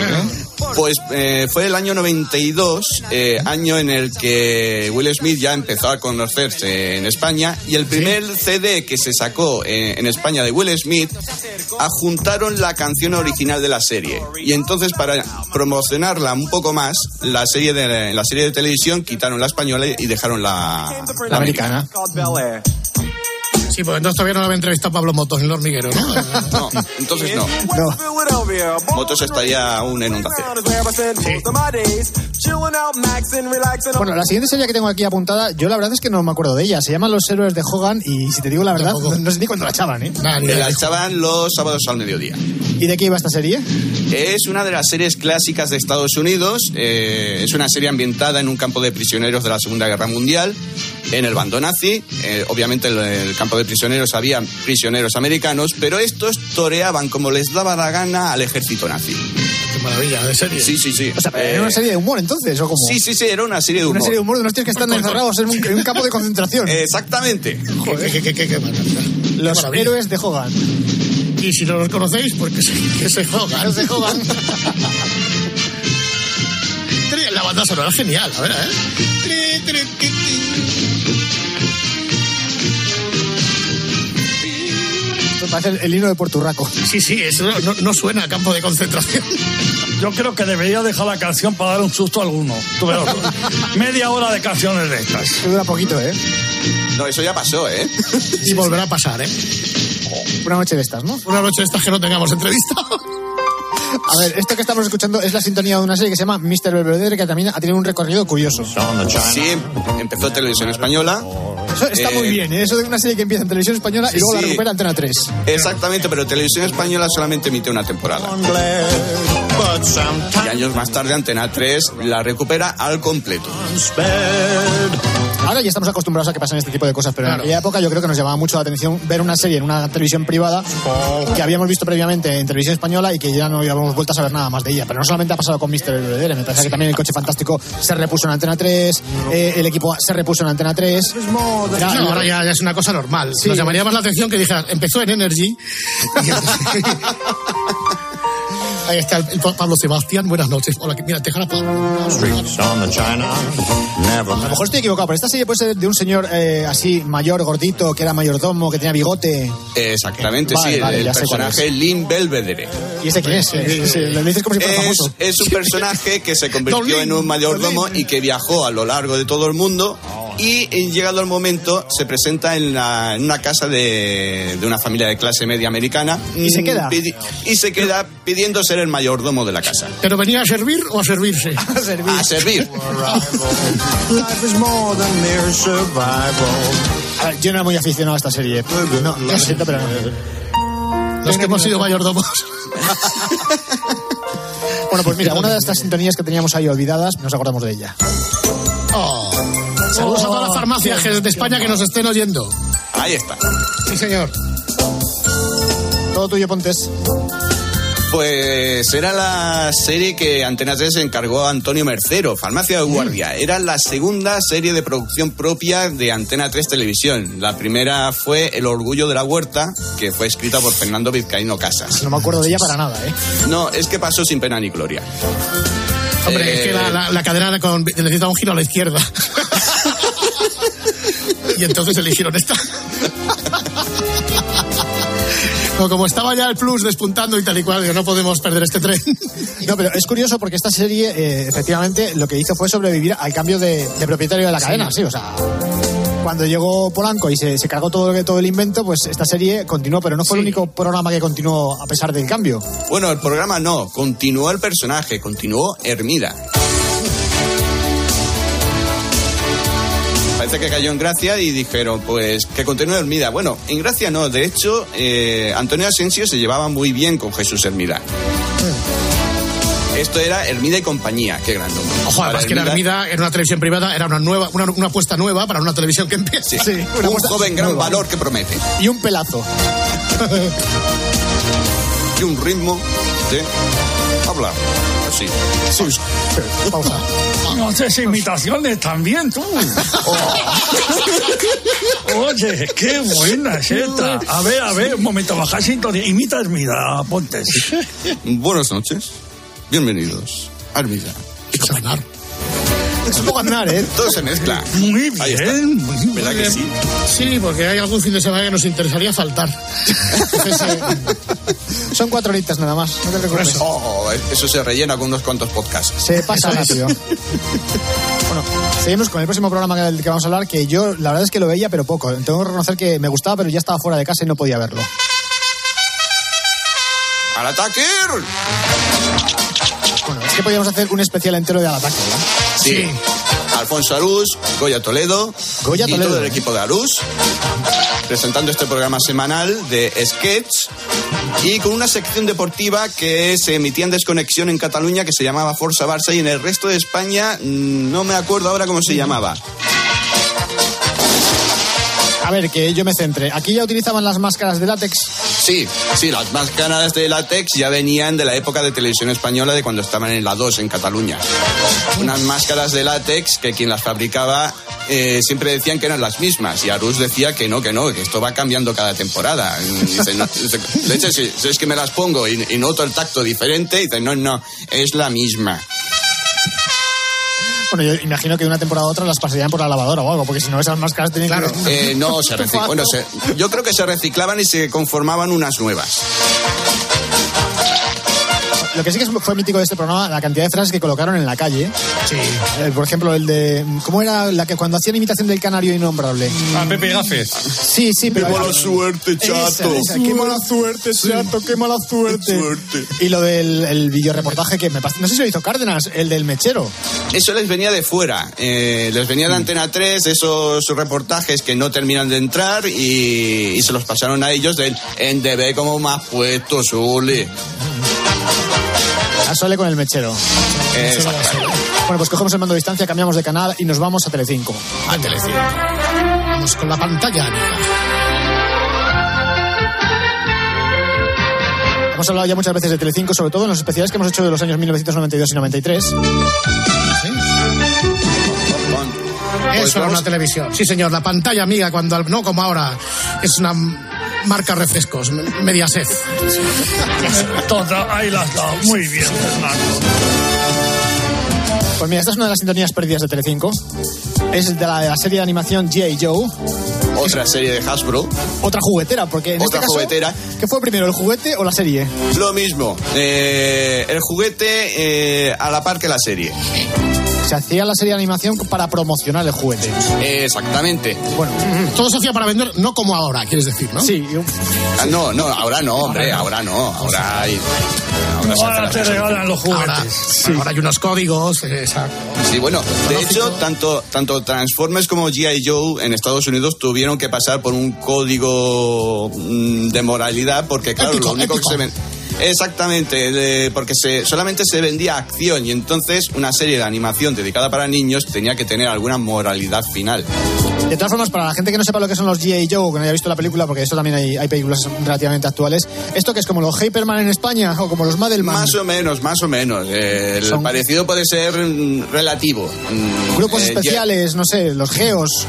Pues eh, fue el año 92, eh, año en el que Will Smith ya empezó a conocerse en España y el primer CD que se sacó eh, en España de Will Smith adjuntaron la canción original de la serie y entonces para promocionarla un poco más la serie de la serie de televisión quitaron la española y dejaron la, La americana. Sí, pues entonces todavía no lo había entrevistado Pablo Motos en el hormiguero, ¿no? No, entonces no. Motos estaría aún en un Bueno, la siguiente serie que tengo aquí apuntada, yo la verdad es que no me acuerdo de ella. Se llama Los héroes de Hogan y si te digo la verdad, no, no sé ni cuándo la echaban, ¿eh? La echaban los sábados al mediodía. ¿Y de qué iba esta serie? Es una de las series clásicas de Estados Unidos. eh, es una serie ambientada en un campo de prisioneros de la Segunda Guerra Mundial, en el bando nazi. Eh, obviamente en el campo de prisioneros había prisioneros americanos, pero estos toreaban como les daba la gana al ejército nazi. Qué maravilla de serie. Sí, sí, sí. O sea, ¿era una serie de humor entonces o como Sí, sí, sí, era una serie de humor. Una serie de humor de unos tíos que están encerrados en un, en un campo de concentración. Exactamente. Joder, qué, qué, qué, qué maravilla. Los maravilla. héroes de Hogan. Y si no los conocéis, pues que se, que se jodan. Los de Hogan. La banda sonora es genial, a ver, ¿eh? Parece el, el himno de Puerto Urraco. Sí, sí, eso no, no- no suena a campo de concentración. Yo creo que debería dejar la canción para dar un susto a alguno. Tú verás. Media hora de canciones de estas. Dura poquito, ¿eh? No, eso ya pasó, ¿eh? Y volverá a pasar, ¿eh? Una noche de estas, ¿no? Una noche de estas que no tengamos entrevista. A ver, esto que estamos escuchando es la sintonía de una serie que se llama Mr. Belvedere, que también ha tenido un recorrido curioso. Sí, empezó televisión española. Eso está Eh, muy bien, ¿eh? Eso de una serie que empieza en televisión española y Sí, luego la sí. recupera Antena 3. Exactamente, pero televisión española solamente emite una temporada. Y años más tarde Antena 3 la recupera al completo. Ahora ya estamos acostumbrados a que pasen este tipo de cosas, pero en aquella época yo creo que nos llamaba mucho la atención ver una serie en una televisión privada que habíamos visto previamente en televisión española y que ya no habíamos vuelto a saber nada más de ella. Pero no solamente ha pasado con Mr. Belvedere, me parece que también el coche fantástico se repuso en Antena 3, eh, el equipo se repuso en Antena 3. Era- No, ahora ya, ya es una cosa normal. Sí. Nos llamaría más la atención que dijeran, empezó en Energy. Ahí está el, el Pablo Sebastián. Buenas noches. Hola, que- mira, te dejan a A lo mejor estoy equivocado, pero esta serie puede ser de un señor eh, así mayor, gordito, que era mayordomo, que tenía bigote. Exactamente, Vale, sí, vale, el personaje Lynn Belvedere. ¿Y ese quién es? Eh, sí, Lo dices como si fuera famoso. es un personaje que se convirtió en un mayordomo y que viajó a lo largo de todo el mundo y eh, llegado el momento se presenta en, la- en una casa de, de una familia de clase media americana ¿Y se queda? Pidi- y se queda pidiendo ser el mayordomo de la casa. ¿Pero venía a servir o a servirse? A servir. A servir. A ver, yo no era muy aficionado a esta serie. No, lo siento, pero no. Los que hemos sido mayordomos. Bueno, pues mira, una de estas sintonías que teníamos ahí olvidadas, nos acordamos de ella. Saludos a todas las farmacias de España que nos estén oyendo. Ahí está. Sí, señor. Todo tuyo, Pontes. Pues era la serie que Antena 3 encargó a Antonio Mercero, Farmacia de Guardia. Era la segunda serie de producción propia de Antena 3 Televisión. La primera fue El Orgullo de la Huerta, que fue escrita por Fernando Vizcaíno Casas. No me acuerdo de ella para nada, ¿eh? No, es que pasó sin pena ni gloria. Hombre, Eh, es que la, la- la cadena con- necesita un giro a la izquierda. y entonces eligieron esta. No, como estaba ya el plus despuntando y tal y cual, no podemos perder este tren. No, pero es curioso porque esta serie, eh, efectivamente, lo que hizo fue sobrevivir al cambio de, de propietario de la cadena, sí, o sea. Cuando llegó Polanco y se, se cargó todo el invento, pues esta serie continuó, pero no fue el único programa que continuó a pesar del cambio. Bueno, el programa no, continuó el personaje, continuó Hermida. Parece que cayó en gracia y dijeron, pues que continúe Hermida. Bueno, en gracia no, de hecho, eh, Antonio Asensio se llevaba muy bien con Jesús Hermida. Esto era Hermida y compañía, qué gran nombre. Ojo, además que la Hermida en una televisión privada era una nueva, una, una apuesta nueva para una televisión que empieza. Sí, un joven gran valor que promete. Y un pelazo. Y un ritmo de hablar. Así. Pausa. No haces imitaciones también tú. Oye, qué buena es esta. A ver, a ver, un momento, baja sintonía. Imita Hermida, Pontes. Buenas noches. Bienvenidos a Hermida. y. Es un poco andar, ¿eh? Todo se mezcla. Muy Ahí está. bien, muy bien. ¿Verdad que sí? Sí, porque hay algún fin de semana que nos interesaría faltar. Entonces, eh, Son cuatro horitas nada más, no te preocupes. Oh, eso se rellena con unos cuantos podcasts. Se pasa rápido. Bueno, seguimos con el próximo programa del que vamos a hablar, que yo la verdad es que lo veía, pero poco. Tengo que reconocer que me gustaba, pero ya estaba fuera de casa y no podía verlo. ¡Al ataque! Es que podíamos hacer un especial entero de Al Ataque, ¿verdad? Sí. Alfonso Arús, Goya Toledo Goya y Toledo, todo el ¿eh? equipo de Arús presentando este programa semanal de sketch y con una sección deportiva que se emitía en desconexión en Cataluña que se llamaba Forza Barça y en el resto de España mm, no me acuerdo ahora cómo se llamaba. A ver, que yo me centre. Aquí ya utilizaban las máscaras de látex. Sí, sí, las máscaras de látex ya venían de la época de televisión española de cuando estaban en la 2 en Cataluña. Unas máscaras de látex que quien las fabricaba eh, siempre decían que eran las mismas y Arús decía que no, que no, que esto va cambiando cada temporada. Y Dice, no, dice, leche, si, es que me las pongo y, y noto el tacto diferente, dice, no, no, es la misma. Bueno, yo imagino que de una temporada a otra las pasarían por la lavadora o algo, porque si no esas máscaras tenían que... Eh, no, se reciclaban. Bueno, se- yo creo que se reciclaban y se conformaban unas nuevas. Lo que sí que fue mítico de este programa, la cantidad de frases que colocaron en la calle. Sí. Eh, por ejemplo, el de... ¿Cómo era la que cuando hacían imitación del canario innombrable? A Pepe Gafes. Sí, sí, pero... ¡Qué mala suerte, chato! Esa, esa, ¡Qué mala suerte, chato! ¡Qué mala suerte! Y lo del el videoreportaje que me pasó... No sé si lo hizo Cárdenas, el del mechero. Eso les venía de fuera, eh, les venía de Antena 3 esos reportajes que no terminan de entrar y, y se los pasaron a ellos del en DB como más puesto, Sule. A Sole con el mechero. Bueno, pues cogemos el mando de distancia, cambiamos de canal y nos vamos a Telecinco. a Telecinco. Vamos con la pantalla. amiga. Hemos hablado ya muchas veces de Telecinco, sobre todo en los especiales que hemos hecho de los años 1992 y 93. Eso era una televisión. Sí, señor, la pantalla amiga, cuando no como ahora, es una marca refrescos, m- Mediaset. Toda, ahí las has dado. Muy bien, Fernando. Pues mira, esta es una de las sintonías perdidas de Telecinco. Es de la, de la serie de animación G.I. Joe. Otra serie de Hasbro, Otra juguetera, porque en Otra este caso... juguetera. ¿Qué fue primero, el juguete o la serie? lo mismo. eh, el juguete eh, a la par que la serie. Se hacía la serie de animación para promocionar el juguete. Exactamente. Bueno, Todo se hacía para vender, no como ahora, quieres decir, ¿no? Sí. Ah, no, no, ahora no, hombre, ahora no. Ahora hay. Ahora se hace la cosa. Ahora, ahora hay unos códigos, eh, exacto. Sí, bueno, de hecho, tanto, tanto Transformers como G.I. Joe en Estados Unidos tuvieron que pasar por un código mm, de moralidad porque, claro, Ético, lo único que se ven. Exactamente, porque se, solamente se vendía acción y entonces una serie de animación dedicada para niños tenía que tener alguna moralidad final. De todas formas, para la gente que no sepa lo que son los G.I. Joe, que no haya visto la película, porque eso también hay, hay películas relativamente actuales, ¿esto que es como los Hyperman en España o como los Madelman? Más o menos, más o menos. Eh, el Son- parecido puede ser mm, relativo. Mm, Grupos eh, especiales, no sé, los Geos.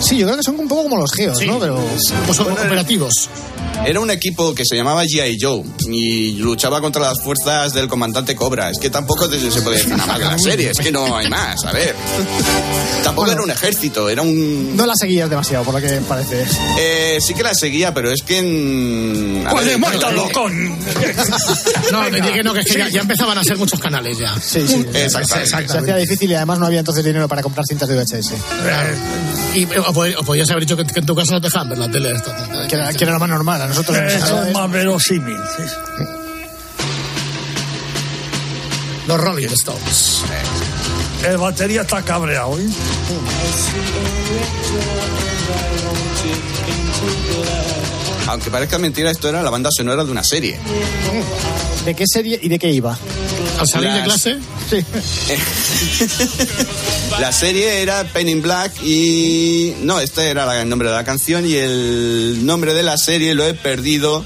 Sí, yo creo que son un poco como los Geos, ¿no? Pero Pues son operativos. Era un equipo que se llamaba G.I. Joe y luchaba contra las fuerzas del comandante Cobra. Es que tampoco se puede decir nada más de la serie, es que no hay más, a ver. Tampoco era un ejército, era un... no la seguías demasiado, por lo que parece. Eh, sí que la seguía, pero es que en... a Pues ver, mátalo con. No, dije no, que, es que ya, ya empezaban a ser muchos canales ya. Sí, sí. Exactamente. Se hacía difícil y además no había entonces dinero para comprar cintas de VHS. Y eh, o, pod- o podías haber dicho que, que en tu casa no te dejaban ver la tele. Esto. Que era, que era lo más normal. A nosotros Eso dejaba es más verosímil. sí. Los Rolling Stones. El batería está cabreado. ¿eh? Aunque parezca mentira, esto era la banda sonora de una serie. ¿De qué serie y de qué iba? Al salir de Las- clase, Sí. La serie era Pain in Black y... No, este era la- el nombre de la canción y el nombre de la serie lo he perdido.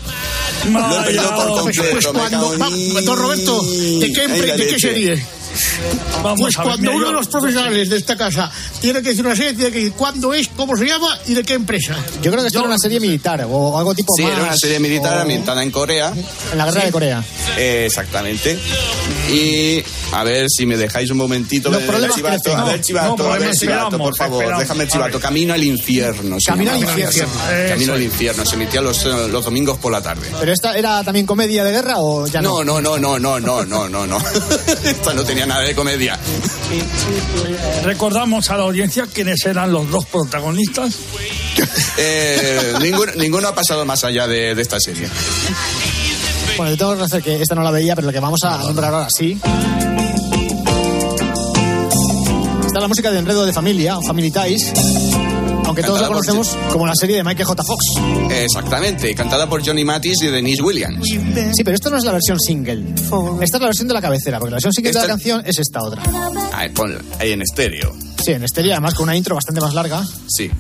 Lo he perdido por pues, completo. pues me cuando. cago va- en- don Roberto, ¿de qué, de serie? Pues cuando uno de los profesionales de esta casa tiene que decir una serie, tiene que decir cuándo es, cómo se llama y de qué empresa. Yo creo que es yo... una serie militar o algo tipo. Sí, era una serie militar ambientada en Corea. En la guerra de Corea. Exactamente. Y a ver si me dejáis un momentito. Los problemas chivato, no, a ver, chivato, no, a ver, chivato, por favor. Esperamos. Déjame el chivato. Camino al infierno. Camino al infierno. Camino al infierno. Se emitía los, los domingos por la tarde. ¿Pero esta era también comedia de guerra o ya no? No, no, no, no, no, no, no, no. Esta no tenía nada de comedia. Recordamos a la audiencia quiénes eran los dos protagonistas. Eh, ninguno, ninguno ha pasado más allá de, de esta serie. Bueno, yo tengo que hacer que esta no la veía, pero lo que vamos a nombrar ahora sí. Está la música de Enredo de Familia, Family Ties, aunque todos la por conocemos como la serie de Michael J. Fox. Exactamente, cantada por Johnny Mathis y Denise Williams. Sí, pero esto no es la versión single. Esta es la versión de la cabecera, porque la versión single de la Esta- canción es esta otra. Ahí, ponla, ahí en estéreo. Sí, en estéreo, además con una intro bastante más larga. Sí.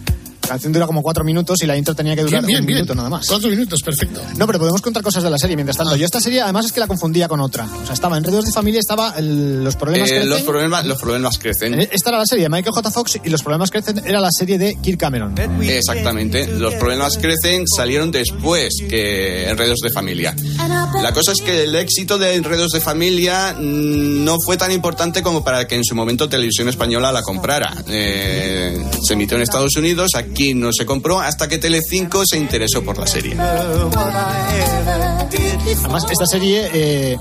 La canción dura como cuatro minutos y la intro tenía que durar Bien, bien, un bien. minuto nada más. Cuatro minutos, perfecto. No, pero podemos contar cosas de la serie mientras tanto. Yo esta serie además es que la confundía con otra. O sea, estaba en Enredos de Familia, estaba el- los problemas Eh, crecen. los, problemas, los problemas crecen. Eh, Esta era la serie de Michael J. Fox y los problemas crecen era la serie de Kirk Cameron. Exactamente. Los problemas crecen salieron después que Enredos de Familia. La cosa es que el éxito de Enredos de Familia mm, no fue tan importante como para que en su momento Televisión Española la comprara. Eh, se emitió en Estados Unidos, aquí no se compró, hasta que Telecinco se interesó por la serie. Además, esta serie eh,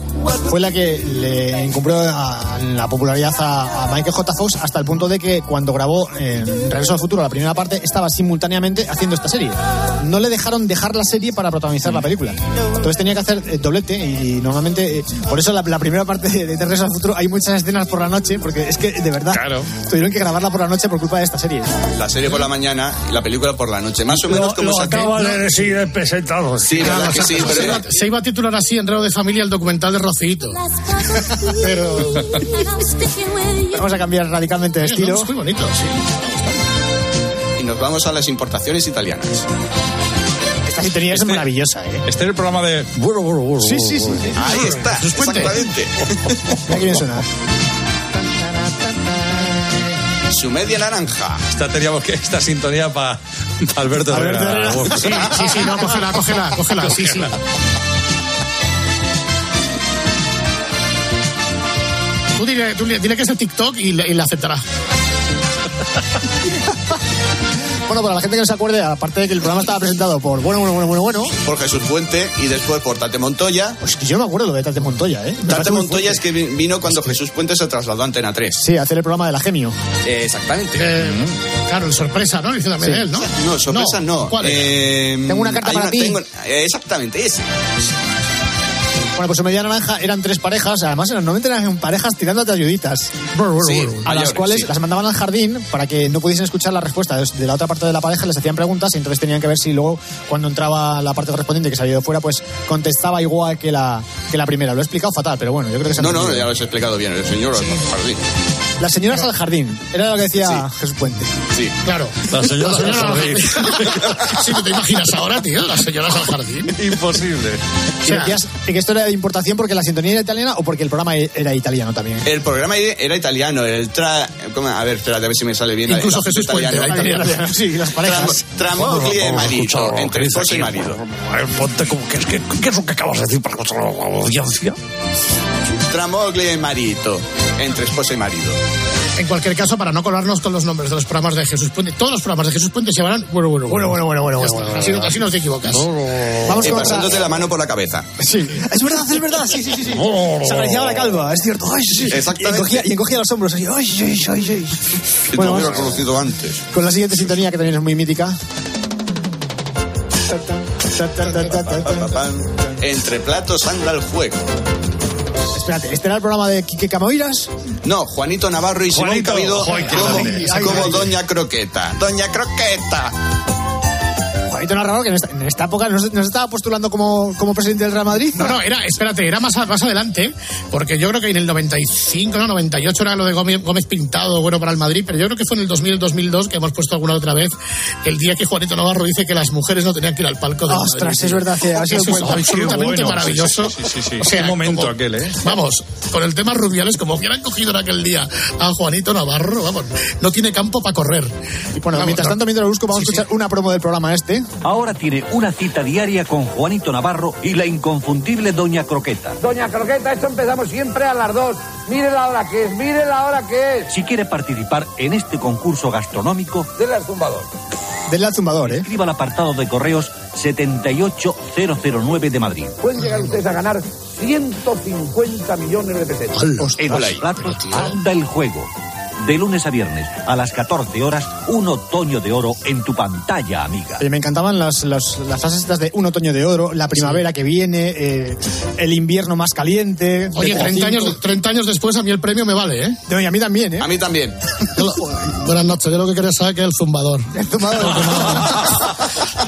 fue la que le incumplió a- la popularidad a, a Michael J. Fox hasta el punto de que cuando grabó eh, Regreso al Futuro, la primera parte, estaba simultáneamente haciendo esta serie. No le dejaron dejar la serie para protagonizar la película. Entonces tenía que hacer eh, doblete y normalmente, eh, por eso la, la primera parte de, de Regreso al Futuro hay muchas escenas por la noche, porque es que de verdad tuvieron que grabarla por la noche por culpa de esta serie. La serie por la mañana y la película por la noche. Más o menos Lo, como lo saqué. acaba de decir el presentador. Sí, verdad que sí, pero se, iba, se iba a titular así, Enredo de Familia, el documental de Rocito. Pero... Vamos a cambiar radicalmente de estilo. Es muy bonito, sí. Y nos vamos a las importaciones italianas. Esta sintonía es maravillosa, ¿eh? Este es el programa de... Sí, sí, sí. Ahí está, exactamente. Qué bien suena. Su media naranja. Esta teníamos que esta sintonía para Alberto, Alberto Herrera. Herrera. Sí, sí, sí, no, cógela, cógela, cógela, sí, sí. Tú dile, tú dile- dile que es el TikTok y le, y le aceptará. Bueno, para la gente que no se acuerde, aparte de que el programa estaba presentado por bueno, bueno, bueno, bueno, bueno. Por Jesús Puente y después por Tate Montoya. Pues que yo no me acuerdo lo de Tate Montoya, ¿eh? Me Tate Montoya es que vi- vino cuando Jesús Puente se trasladó a Antena 3. Sí, hacer el programa de la Gemio. Eh, exactamente. Eh, Claro, sorpresa, ¿no? Dice también Sí. él, ¿no? No, sorpresa no. ¿Cuál? Eh, Tengo una carta para ti. tengo- eh, exactamente, ese. Bueno, pues en Media Naranja eran tres parejas, además normalmente eran parejas tirándote ayuditas. Sí, a las cuales sí. las mandaban al jardín para que no pudiesen escuchar la respuesta de la otra parte de la pareja, les hacían preguntas y entonces tenían que ver si luego cuando entraba la parte correspondiente que se había ido fuera, pues contestaba igual que la, que la primera. Lo he explicado fatal, pero bueno, yo creo que se No, no, ya lo has explicado bien, el señor Jardín. Las señoras al jardín, era lo que decía Jesús Puente. Sí. Claro. La señora del jardín. sí, ¿tú te imaginas ahora, tío? Las señoras al jardín. Imposible. Y decías que esto era de importación porque la sintonía era italiana o porque el programa era italiano también. El programa era italiano, el tra... ¿cómo? A ver, espérate a ver si me sale bien. Incluso Jesús Puente era italiano. Sí, las parejas. Tramogli y marido, Escucha, entre ¿qué dice esposa y marido. Ponte como que, que, ¿qué es lo que acabas de decir para controlar la audiencia? Tramogli y marido, entre esposa y marido. En cualquier caso, para no colarnos con los nombres de los programas de Jesús Puente, todos los programas de Jesús Puente se llamarán bueno, bueno, Bueno, bueno, bueno, bueno, bueno, así, bueno. así no te equivocas. Vamos Y con otra. pasándote la mano por la cabeza. Sí, es verdad, es verdad, sí, sí, sí. sí. Se acariciaba la calva, es cierto. Ay, sí. Exactamente. Y encogía, y encogía los hombros así. Ay, ay, ay, ay. Que Bueno, conocido antes. con la siguiente sintonía que también es muy mítica. Entre platos anda el juego. Espérate, ¿este era el programa de Quique Camoiras? No, Juanito Navarro y Simón Cabido como, grande. como Ay, Doña Croqueta. Doña Croqueta. Juanito Narrador, que en esta, en esta época no se, no se estaba postulando como, como presidente del Real Madrid. No, no, era, espérate, era más, más adelante, porque yo creo que en el 95, no, 98 era lo de Gómez, Gómez Pintado, bueno para el Madrid, pero yo creo que fue en el 2000, 2002 que hemos puesto alguna otra vez el día que Juanito Navarro dice que las mujeres no tenían que ir al palco del Ostras, Madrid. es verdad que ha sido Eso es absolutamente bueno. maravilloso. Sí, sí, sí, sí. O sea, Qué momento como- aquel, ¿eh? Vamos, con el tema Rubiales, como hubieran cogido en aquel día a Juanito Navarro, vamos, no tiene campo para correr. Y bueno, Vamos, mientras no. tanto, mientras lo busco, vamos Sí, a escuchar una promo del programa este. Ahora tiene una cita diaria con Juanito Navarro y la inconfundible Doña Croqueta. Doña Croqueta, esto empezamos siempre a las dos. Mire la hora que es, mire la hora que es. Si quiere participar en este concurso gastronómico, Dele al zumbador. Del al zumbador, ¿eh? escriba al apartado de correos 78009 de Madrid. Pueden llegar ustedes a ganar 150 millones de pesetas. En los platos anda el juego. De lunes a viernes a las 14 horas, un otoño de oro en tu pantalla, amiga. Oye, me encantaban las, las, las frases estas de un otoño de oro, la primavera que viene, eh, el invierno más caliente. Oye, de 30 cinco. años, 30 años después a mí el premio me vale, ¿eh? No, y a mí también, ¿eh? A mí también. Buenas noches, yo lo que quería saber que es el zumbador. El zumbador.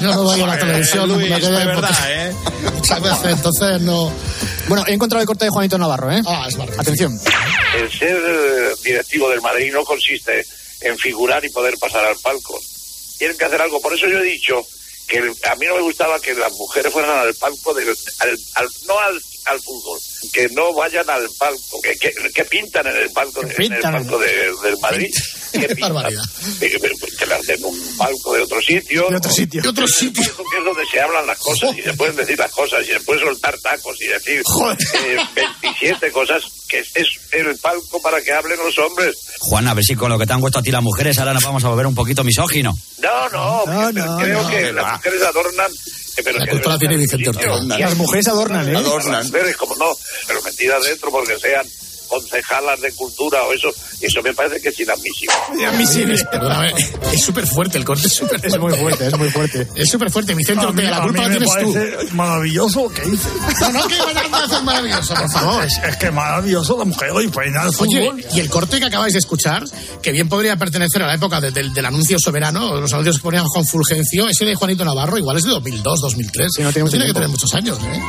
Yo no voy a la televisión. Luis, me quedé de verdad, ¿eh? Muchas veces, entonces no. Bueno, he encontrado el corte de Juanito Navarro, ¿eh? Ah, es maravilloso. Atención. El ser eh, directivo del Madrid no consiste en figurar y poder pasar al palco. Tienen que hacer algo. Por eso yo he dicho que a mí no me gustaba que las mujeres fueran al palco, del, al, al- no al, al fútbol, que no vayan al palco, que, que, que pintan en el palco, en el palco de- del Madrid. Pintan. barbaridad. Eh, eh, que le hacen un palco de otro sitio. De otro sitio. De otro sitio. Que es donde se hablan las cosas y se pueden decir las cosas y se puede soltar tacos y decir eh, 27 cosas que es el palco para que hablen los hombres. Juan, a ver si con lo que te han puesto a ti las mujeres ahora nos vamos a volver un poquito misógino. No, no, No, pero no, creo no. que las mujeres adornan. eh, Pero La culpa la tiene Vicente Ortega. Las mujeres adornan, ¿eh? Las mujeres, como no, pero metidas dentro porque sean concejalas de cultura o eso, eso me parece que es inadmisible. Admisibles, perdóname. Es súper fuerte, el corte es súper fuerte. Es muy fuerte, es muy fuerte. Es súper fuerte. Vicente Ortega, la culpa la tienes tú. maravilloso lo que dice. No, no, que a hacer maravilloso, por favor. Es, es que maravilloso la mujer y peina el fútbol. Oye, y el corte que acabáis de escuchar, que bien podría pertenecer a la época de- del, del anuncio soberano, los anuncios que ponían Juan Fulgencio, ese de Juanito Navarro, igual es de 2002, 2003. Sí, no tiene mucho que tener muchos años, ¿eh?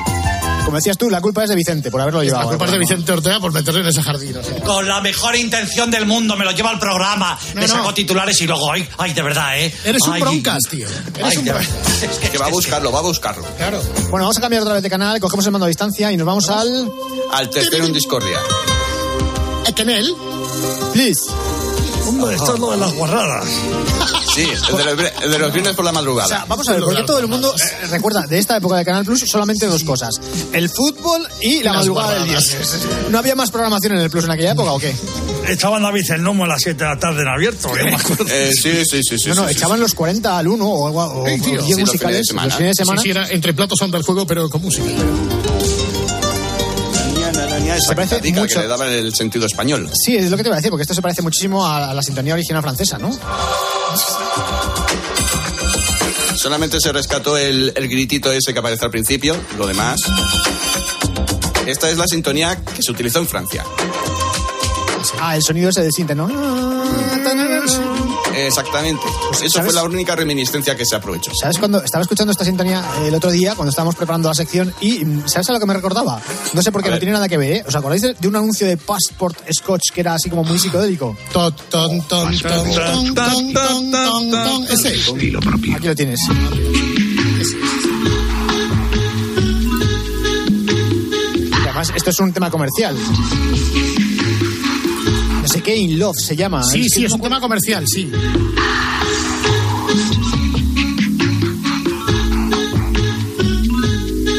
Como decías tú, la culpa es de Vicente por haberlo La llevado. culpa es de al. Vicente Ortega por meterle en ese jardín. o sea. Con la mejor intención del mundo, me lo lleva al programa. No, no. saco titulares y luego, ay, ay, de verdad, ¿eh? Eres un broncas, tío. Eres ay, un broncas. verdad. Que va a buscarlo, va a buscarlo. Claro. Bueno, vamos a cambiar otra vez de canal, cogemos el mando a distancia y nos vamos al... Al tercero en discordia. ¿Es que en él? Please. Hombre, esto es lo de las guarradas. Sí, el de, los, el de los viernes por la O madrugada. sea, vamos a ver, ¿por qué todo el mundo eh, recuerda de esta época de Canal Plus solamente dos cosas? El fútbol y la madrugada del viernes. ¿No había más programación en el Plus en aquella época o qué? Echaban la bici en Nomo a las 7 de la tarde en abierto. yo me acuerdo. Eh, sí, sí, sí, sí. no, no, sí, sí, echaban los 40 al 1 o, algo- o, tío, o 10 sí, los fines de musicales semana. los fines de semana. Sí, sí, era entre platos anda el juego, pero con música. Esa Se parece cantatica mucho. que le daba el sentido español. Sí, es lo que te iba a decir, porque esto se parece muchísimo a, la sintonía original francesa, ¿no? Solamente se rescató el, el gritito ese que aparece al principio, lo demás. Esta es la sintonía que se utilizó en Francia. Ah, el sonido ese del sinte, ¿no? Exactamente. Eso ¿sabes? fue la única reminiscencia que se aprovechó. ¿Sabes cuando estaba escuchando esta sintonía el otro día, cuando estábamos preparando la sección, y mm, ¿sabes a lo que me recordaba? No sé por qué, no tiene nada que ver, ¿eh? ¿Os acordáis de, de un anuncio de Passport Scotch que era así como muy psicodélico? Ton, ton, ton, ton, ton, ton, ton, ton, ton. Ese. Aquí lo tienes. Y además, esto es un tema comercial. No sé qué, In Love se llama. Sí, que sí, es un tema comercial, sí.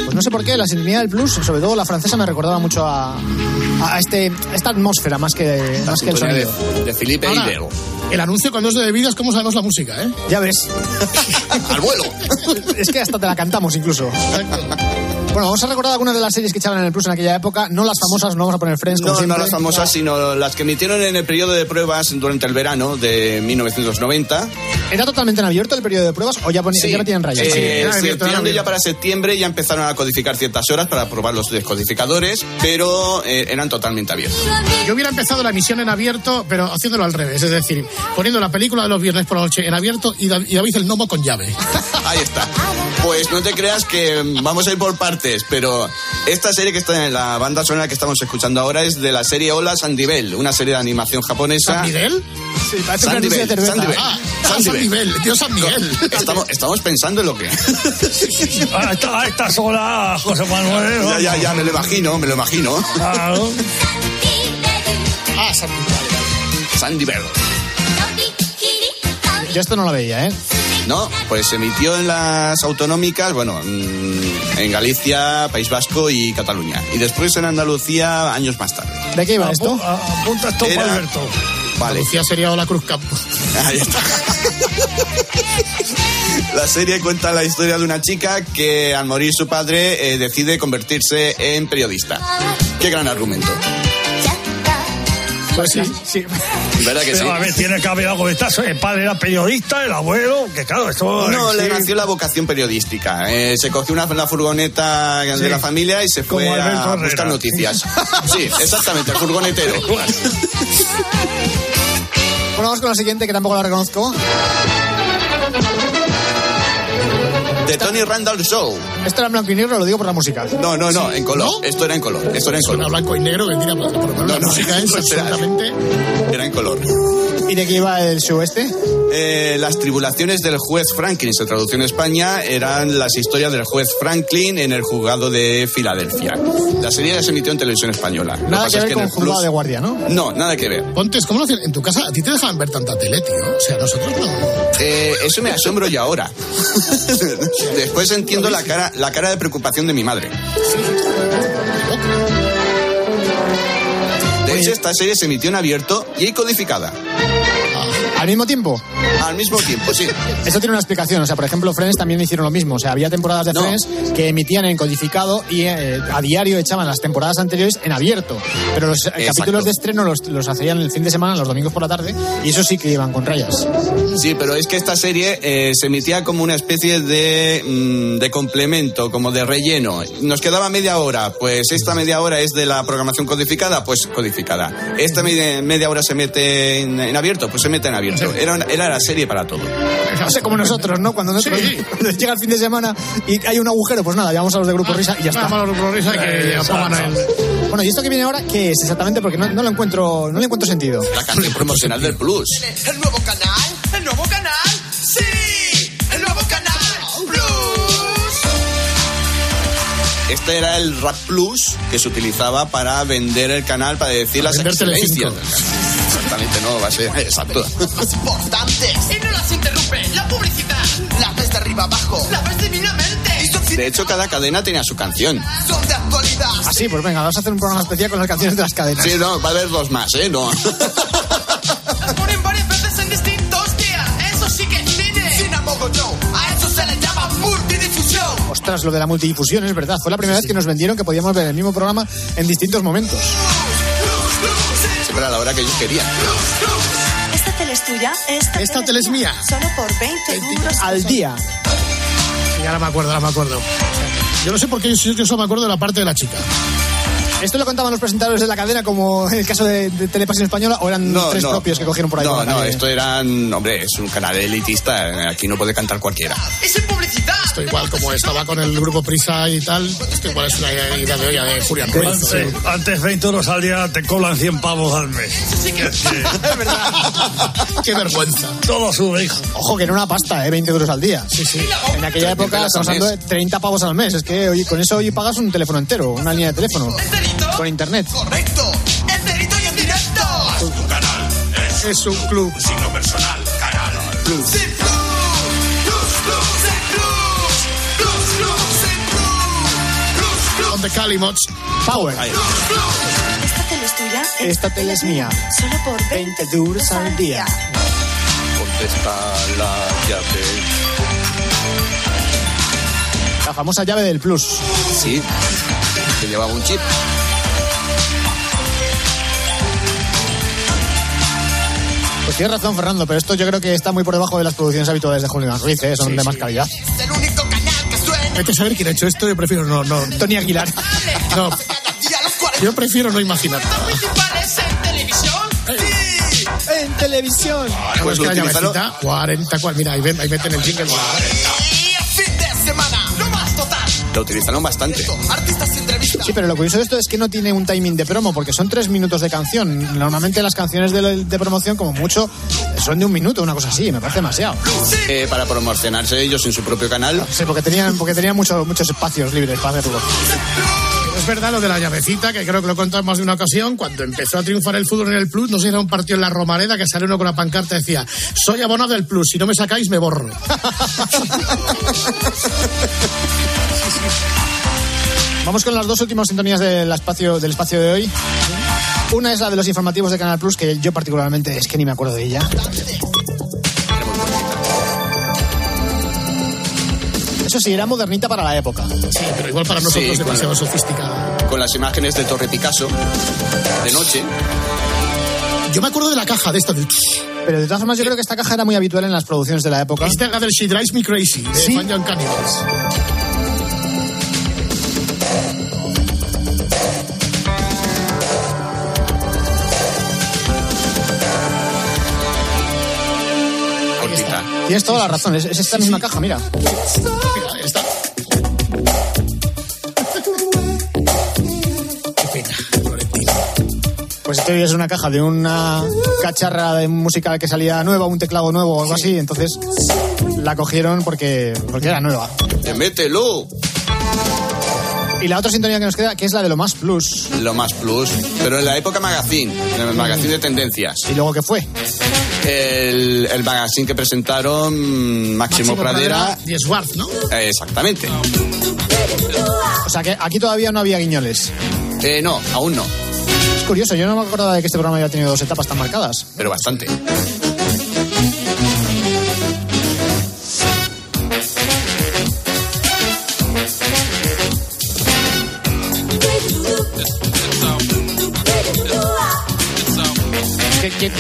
Pues no sé por qué, la sintonía del blues, sobre todo la francesa, me recordaba mucho a, a este, a esta atmósfera más que, más que el sonido. de, de Philippe Ahora, el anuncio cuando es de bebidas, ¿cómo sabemos la música, eh? Ya ves. Al vuelo. es que hasta te la cantamos incluso. Bueno, vamos a recordar algunas de las series que echaban en el Plus en aquella época. No las famosas, no vamos a poner Friends como No, no las famosas, sino las que emitieron en el periodo de pruebas durante el verano de 1990. ¿Era totalmente en abierto el periodo de pruebas o ya, ponía, ya no tienen rayas? Eh, sí, ya para septiembre ya empezaron a codificar ciertas horas para probar los descodificadores, pero eh, eran totalmente abiertos. Yo hubiera empezado la emisión en abierto, pero haciéndolo al revés. Es decir, poniendo la película de los viernes por la noche en abierto y, Da- y David el Nomo con llave. Ahí está. Pues no te creas que mm, vamos a ir por partes, pero esta serie que está en la banda sonora que estamos escuchando ahora es de la serie Hola Sandivel, una serie de animación japonesa. ¿San Miguel? Sí, parece un anuncio de. Sandivel, Ah, ah, Sandivel. San Miguel, Dios San Miguel. Estamos, estamos pensando en lo que. A, esta- a estas horas, José Manuel. ya, ya, ya, me lo imagino, me lo imagino. Claro. Ah, San Miguel. Sandivel. Yo esto no lo veía, ¿eh? No, pues se emitió en las autonómicas, bueno, mm, en Galicia, País Vasco y Cataluña. Y después en Andalucía años más tarde. ¿De qué iba esto? Apunta esto Era- Alberto. Vale. Lucía sería la Cruz Campo. Ahí está. La serie cuenta la historia de una chica que al morir su padre eh, decide convertirse en periodista. Qué gran argumento. Pues sí, sí. ¿Verdad que sí? Pero a ver, tiene que haber algo de esto. El padre era periodista, el abuelo, que claro, esto. No, sí. le nació la vocación periodística. Eh, se cogió una, la furgoneta de Sí. la familia y se fue Como a buscar noticias. Sí, exactamente, el furgonetero. Bueno, vamos con la siguiente, que tampoco la reconozco. De Tony Randall Show. Esto era en blanco y negro, lo digo por la música. No, no, no, en color. ¿No? Esto era en color. Esto era en color. blanco y negro, vendría por lo menos la no, música es era- absolutamente... Era en color. ¿Y de qué iba el show este? Eh, las tribulaciones del juez Franklin, se tradució en España, eran las historias del juez Franklin en el juzgado de Filadelfia. La serie ya se emitió en televisión española. Lo Nada pasa que es ver en con el juzgado Plus- de guardia, ¿no? No, nada que ver. Pontes, ¿cómo lo? En tu casa, a ti te dejaban ver tanta tele, tío. O sea, nosotros no. Eh, eso me asombro yo ahora. Después entiendo la cara, la cara de preocupación de mi madre. De hecho, esta serie se emitió en abierto y codificada. ¿Al mismo tiempo? Al mismo tiempo, sí. Esto tiene una explicación. O sea, por ejemplo, Friends también hicieron lo mismo. O sea, había temporadas de No. Friends que emitían en codificado y eh, a diario echaban las temporadas anteriores en abierto. Pero los eh, capítulos de estreno los, los hacían el fin de semana, los domingos por la tarde, y eso sí que iban con rayas. Sí, pero es que esta serie eh, se emitía como una especie de, mm, de complemento, como de relleno. Nos quedaba media hora, pues esta media hora es de la programación codificada, pues codificada. Esta media, media hora se mete en, en abierto, pues se mete en abierto. Era, una- era la serie para todo. O sea, como nosotros, ¿no? Cuando nosotros cuando llega el fin de semana y hay un agujero, pues nada, llamamos a los de Grupo Risa y ya está. Llamamos a los de Grupo Risa que Exacto. pongan el- Bueno, ¿y esto que viene ahora qué es exactamente? Porque no, no lo encuentro, no le encuentro sentido. La canción promocional del Plus. ¿El nuevo canal? Este era el Rap Plus que se utilizaba para vender el canal, para decir las vender excelencias Telecinco. del canal. Exactamente. no va a ser exacto. Más importantes. Y no las interrumpe la publicidad. La ves de arriba abajo. La ves divinamente. De hecho, cada cadena tenía su canción. son de actualidad. Así, pues venga, vamos a hacer un programa especial con las canciones de las cadenas. Sí, no, va a haber dos más, ¿eh? No. Ostras, lo de la multidifusión es verdad. Fue la primera vez que nos vendieron que podíamos ver el mismo programa en distintos momentos. Siempre a la hora que ellos querían. Esta tele es tuya, esta, Esta tele es mía. Solo por 20 euros. Al día. Sí, ahora me acuerdo, ahora me acuerdo. Yo no sé por qué yo, yo solo me acuerdo de la parte de la chica. ¿Esto lo contaban los presentadores de la cadena como en el caso de, de Telepasión Española o eran No, tres no. propios que cogieron por ahí? No, por no, esto eran. Hombre, es un canal elitista. Aquí no puede cantar cualquiera. Y sin publicidad. Esto igual como estaba con el grupo Prisa y tal, esto igual es una idea de olla de Julián Ruiz. Antes, antes 20 euros al día te cobran 100 pavos al mes. Sí que es verdad. Qué vergüenza. Todo sube, hijo. Ojo, que era una pasta, ¿eh? 20 euros al día. Sí, sí. En aquella época estamos hablando de 30 pavos al mes. Es que oye, con eso hoy pagas un teléfono entero, una línea de teléfono. Con internet. Correcto. Enterito y en directo. Tu canal es, Es un club. signo personal. Canal Plus. Calimots. Power. Esta tele es tuya. Esta tele es mía. Solo por 20 euros al día. Contesta la llave. La famosa llave del plus. Sí, que llevaba un chip. Pues tienes razón, Fernando, pero esto yo creo que está muy por debajo de las producciones habituales de Julián Ruiz, ¿eh? son Sí, de más sí. calidad. Hay que saber quién ha hecho esto, yo prefiero no, no. Tony Aguilar. No, a 40 yo prefiero no imaginar en televisión. Sí. en televisión. Pues lo que la utilizarlo- llavecita, 40 cual. Mira, ahí, ven, ahí meten el jingle. Y a fin de semana. Lo más total. Lo utilizaron bastante. Sí, pero lo curioso de esto es que no tiene un timing de promo, porque son tres minutos de canción. Normalmente las canciones de, de promoción, como mucho, son de un minuto, una cosa así. Me parece demasiado. Eh, para promocionarse ellos en su propio canal. Sí, porque tenían, porque tenían mucho- muchos espacios libres para hacerlo. Es verdad lo de la llavecita, que creo que lo contamos más de una ocasión, cuando empezó a triunfar el fútbol en el Plus, no sé si era un partido en la Romareda que salió uno con la pancarta y decía, soy abonado del Plus, si no me sacáis me borro. Vamos con las dos últimas sintonías del espacio, del espacio de hoy. Una es la de los informativos de Canal Plus, que yo particularmente es que ni me acuerdo de ella. Eso sí, era modernita para la época. Sí, pero igual para nosotros Sí, demasiado sofisticada. Con las imágenes de Torre Picasso. De noche. Yo me acuerdo de la caja de esta de... Pero de todas formas, yo creo que esta caja era muy habitual en las producciones de la época. Esta es la del She Drives Me Crazy, de Sí. Fun Young Cannibals. Tienes toda la razón, es, es esta misma caja, mira. Mira, Florentino. Pues esto es una caja de una cacharra de música que salía nueva, un teclado nuevo o algo así, entonces la cogieron porque, porque era nueva. ¡Te mételo! Y la otra sintonía que nos queda, que es la de lo más plus. Lo más plus. Pero en la época magazine. En el magazine de tendencias. ¿Y luego qué fue? El, el magazine que presentaron Máximo, Pradera. y Swartz, ¿no? Eh, exactamente. O sea que aquí todavía no había guiñoles. Eh, no, aún no. Es curioso, yo no me acordaba de que este programa había tenido dos etapas tan marcadas. Pero bastante.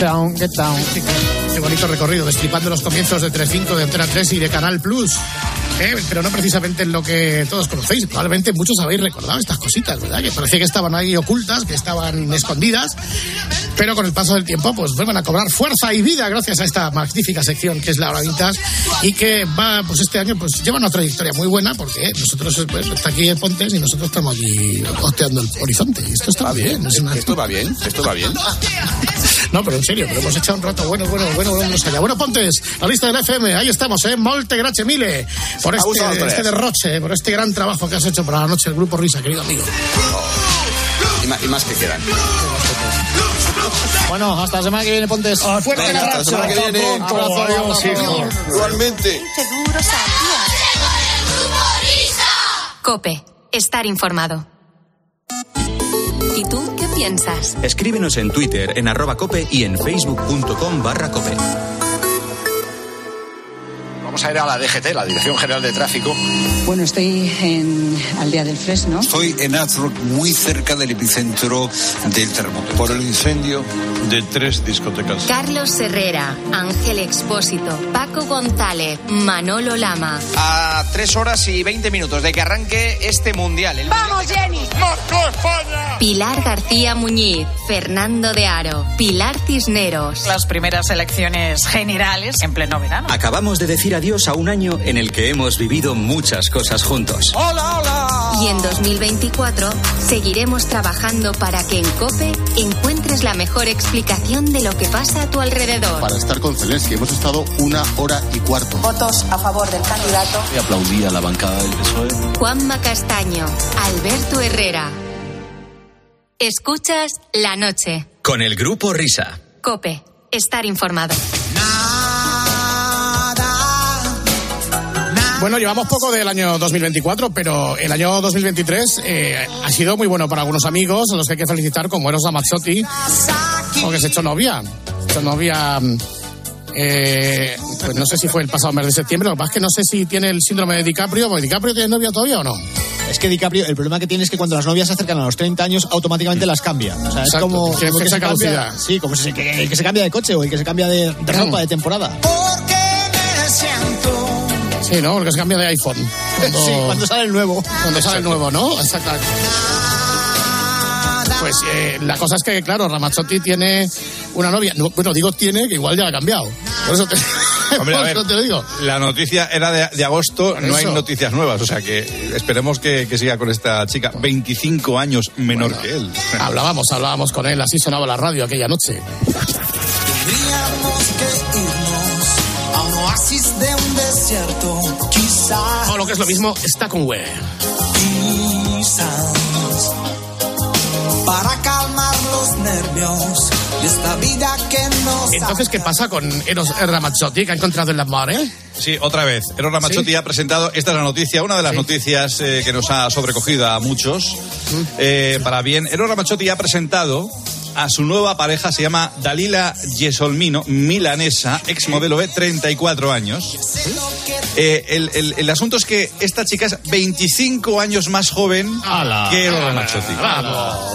Down, get down. Qué bonito recorrido, destripando los comienzos de 3.5, de Antena 3 y de Canal Plus. Eh, pero no precisamente en lo que todos conocéis. Probablemente muchos habéis recordado estas cositas, ¿verdad? Que parecía que estaban ahí ocultas, que estaban escondidas. Pero con el paso del tiempo, pues vuelven a cobrar fuerza y vida gracias a esta magnífica sección que es la hora vintage y que va, pues este año, pues lleva una trayectoria muy buena porque nosotros, pues, está aquí en Pontes y nosotros estamos aquí oteando el horizonte. Y esto está bien. Es una... Esto va bien, esto va bien. No, pero en serio, pero hemos echado un rato bueno, bueno, bueno, vamos allá. Bueno, Pontes, la lista del FM, ahí estamos, ¿eh? Molte grazie mille por este, este derroche, por este gran trabajo que has hecho para la noche del Grupo Risa, querido amigo. Y más, y más que quedan. Bueno, hasta la semana que viene, Pontes. Fuerte Venga, hasta la semana que viene. Abrazo, Adiós, hijo. Igualmente. 20 duros al día. Cope, estar informado. ¿Y tú qué piensas? Escríbenos en Twitter, en arroba cope y en facebook.com barra cope. Vamos a ir a la DGT, la Dirección General de Tráfico. Bueno, estoy en Aldea del Fresno. Estoy en Azrock, muy cerca del epicentro del terremoto. Por el incendio de tres discotecas. Carlos Herrera, Ángel Expósito, Paco González, Manolo Lama. A tres horas y 20 minutos de que arranque este mundial. El ¡Vamos, Jenny! Pilar García Muñiz, Fernando de Aro, Pilar Cisneros. Las primeras elecciones generales en pleno verano. Acabamos de decir adiós a un año en el que hemos vivido muchas cosas juntos. ¡Hola, hola! Y en 2024 seguiremos trabajando para que en COPE encuentres la mejor explicación de lo que pasa a tu alrededor. Para estar con Zelensky hemos estado una hora y cuarto. Votos a favor del candidato. Y aplaudí a la bancada del PSOE. Juanma Castaño, Alberto Herrera. Escuchas la noche. Con el grupo Risa. COPE, estar informado. Bueno, llevamos poco del año 2024, pero el año 2023 eh, ha sido muy bueno para algunos amigos, a los que hay que felicitar, como Eros Ramazzotti, porque se echó novia. Se echó novia, mm, eh, pues no sé si fue el pasado mes de septiembre, lo que pasa es que no sé si tiene el síndrome de DiCaprio, porque DiCaprio tiene novia todavía o no. Es que DiCaprio, el problema que tiene es que cuando las novias se acercan a los 30 años, automáticamente las cambia. O sea, es Exacto, como, tiene como que se cambia. Sí, como si se- que- el que se cambia de coche o el que se cambia de, de ropa de temporada. Sí, ¿no? Porque se cambia de iPhone. Cuando, Sí, cuando sale el nuevo. Cuando sale el nuevo, ¿no? Exactamente. Pues eh, la cosa es que, claro, Ramazzotti tiene una novia. No, bueno, digo tiene, que igual ya la ha cambiado. Por eso te, Hombre, a por ver, eso te lo digo. la noticia era de, de agosto, Por no hay noticias nuevas, o sea que esperemos que, que siga con esta chica, 25 años menor que él. Hablábamos, hablábamos con él, así sonaba la radio aquella noche. Lo que es lo mismo, está con Ware. Quizás. Para calmar los nervios de esta vida que nos. Entonces, ¿qué pasa con Eros Ramazzotti, que ha encontrado el amor, eh? Sí, otra vez. Eros Ramazzotti ¿Sí? ha presentado, esta es la noticia, una de las noticias eh, que nos ha sobrecogido a muchos. Eh, para bien, Eros Ramazzotti ha presentado a su nueva pareja, se llama Dalila Gesolmino, milanesa, ex modelo de 34 años. Eh, el, el- el asunto es que esta chica es 25 años más joven que.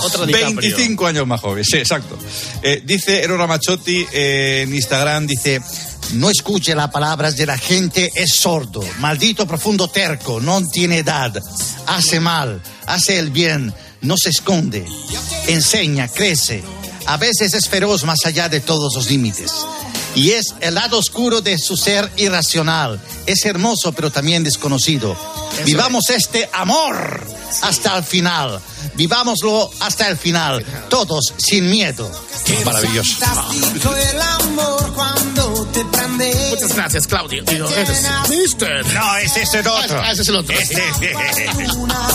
Otro DiCaprio. 25 años más joven, sí, exacto. Eh, dice Eros Ramazzotti eh, en Instagram, dice... No escuche las palabras de la gente, es sordo, maldito profundo terco, no tiene edad, hace mal, hace el bien, no se esconde, enseña, crece, a veces es feroz más allá de todos los límites. Y es el lado oscuro de su ser irracional. Es hermoso pero también desconocido. Vivamos este amor hasta el final. Vivámoslo hasta el final. Todos sin miedo. Maravilloso. Fantástico el amor cuando te prende. Muchas gracias, Claudio. Digo, eres Mister. No, ese es el otro. Ah, ese es el otro. Una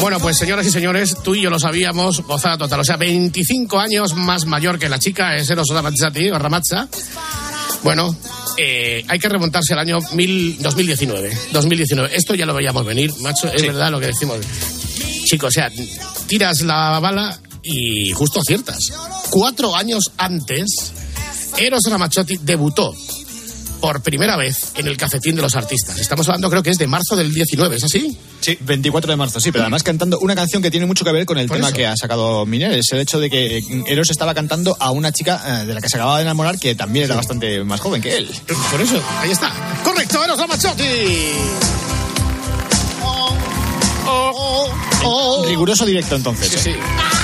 Bueno, pues señoras y señores, tú y yo lo sabíamos, gozada total. O sea, 25 años más mayor que la chica, es Eros Ramazzotti, o Ramazza. Bueno, eh, hay que remontarse al año mil- 2019. 2019. Esto ya lo veíamos venir, macho, es verdad lo que decimos. Chicos, o sea, tiras la bala y justo aciertas. Cuatro años antes, Eros Ramazzotti debutó por primera vez en el cafetín de los artistas. Estamos hablando, creo que es de marzo del 19, ¿es así? Sí, 24 de marzo, sí, pero además cantando una canción que tiene mucho que ver con el tema eso. que ha sacado Miner. Es el hecho de que Eros estaba cantando a una chica eh, de la que se acababa de enamorar que también era bastante más joven que él. Por eso, ahí está. Correcto, Eros Ramazzotti. Riguroso directo entonces. Sí, ¿eh? sí.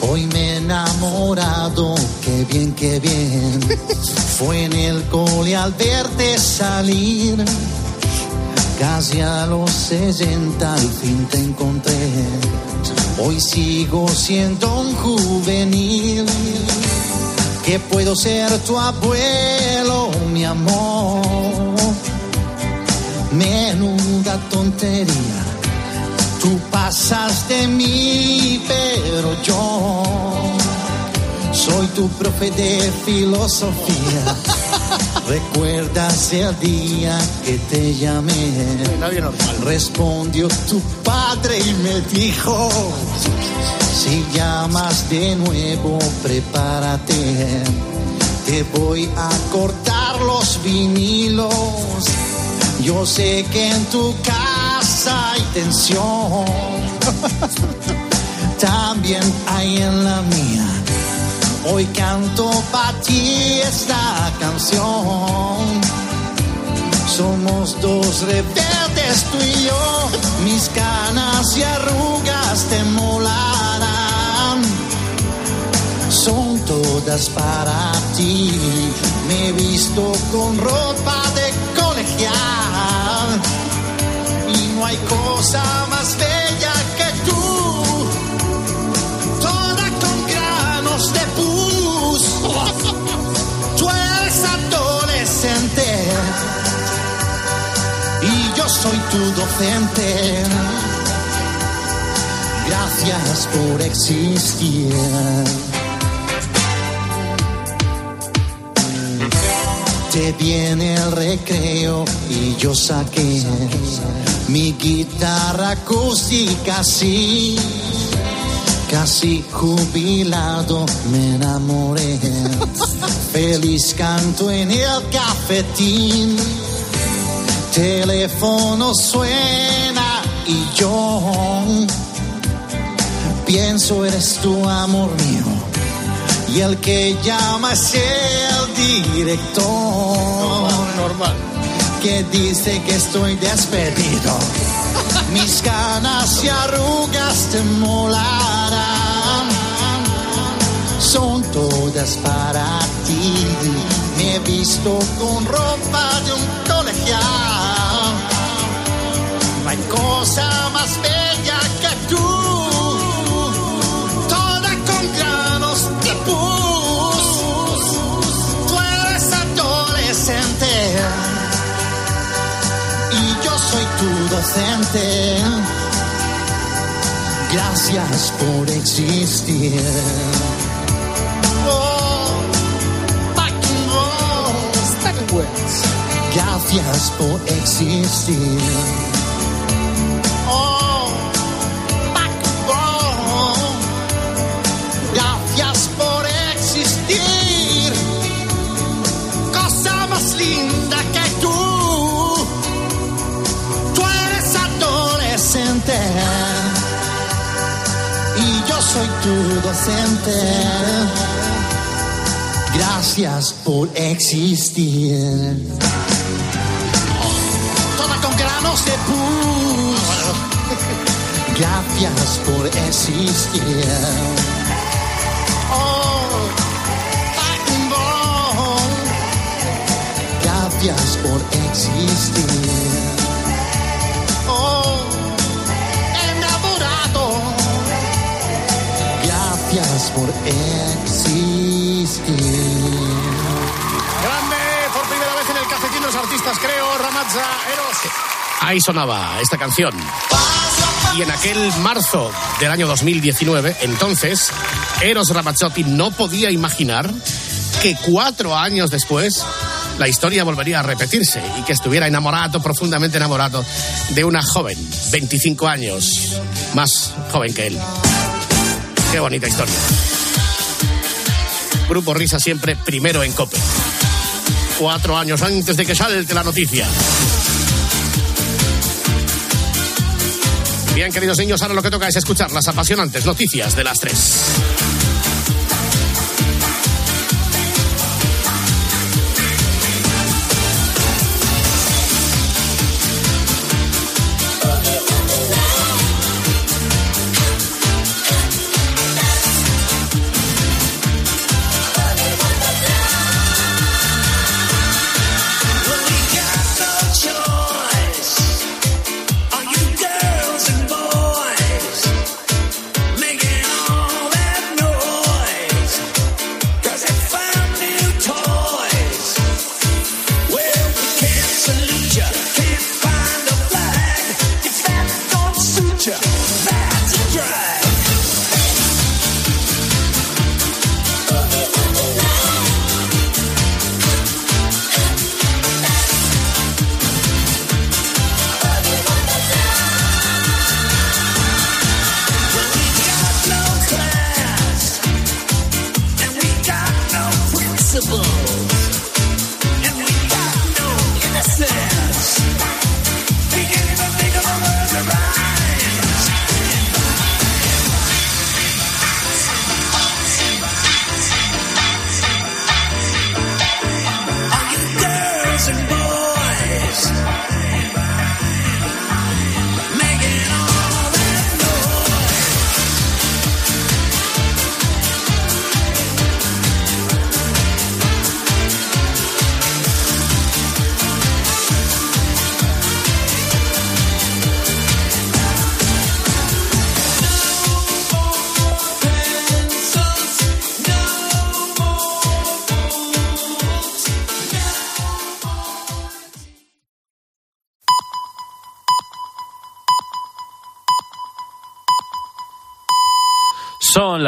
Hoy me he enamorado, qué bien, qué bien. Fue en el cole al verte salir. Casi a los 60 al fin te encontré. Hoy sigo siendo un juvenil. Que puedo ser tu abuelo, mi amor. Menuda tontería. Tú pasas de mí, pero yo soy tu profe de filosofía. ¿Recuerdas el día que te llamé? Respondió tu padre y me dijo, si llamas de nuevo, prepárate. Te voy a cortar los vinilos. Yo sé que en tu casa hay tensión. También hay en la mía. Hoy canto para ti esta canción. Somos dos rebeldes tú y yo. Mis canas y arrugas te molarán. Son todas para ti. Me he visto con ropa de colegial. Hay cosa más bella que tú. Toda con granos de pus. Tú eres adolescente. Y yo soy tu docente. Gracias por existir. Te viene el recreo y yo saqué mi guitarra acústica, sí. Casi jubilado me enamoré. Feliz canto en el cafetín. Teléfono suena y yo pienso eres tu amor mío. Y el que llama es el director. Normal. Que dice que estoy despedido. Mis canas y arrugas te molarán. Son todas para ti. Me he visto con ropa de un colegial. No hay cosa más bella que tú. Gracias por existir. Gracias por existir. Gracias por existir. Toda con granos de pus. Gracias por existir. Oh. Gracias por existir. Por existir. Grande, por primera vez en el cafetín los artistas, creo, Ramazza, Eros. Ahí sonaba esta canción. Y en aquel marzo del año 2019, entonces, Eros Ramazzotti no podía imaginar que cuatro años después la historia volvería a repetirse y que estuviera enamorado, profundamente enamorado, de una joven, 25 años, más joven que él. Qué bonita historia. Grupo Risa siempre primero en COPE. Cuatro años antes de que salte la noticia. Bien, queridos niños, ahora lo que toca es escuchar las apasionantes noticias de las tres.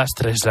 Las tres, las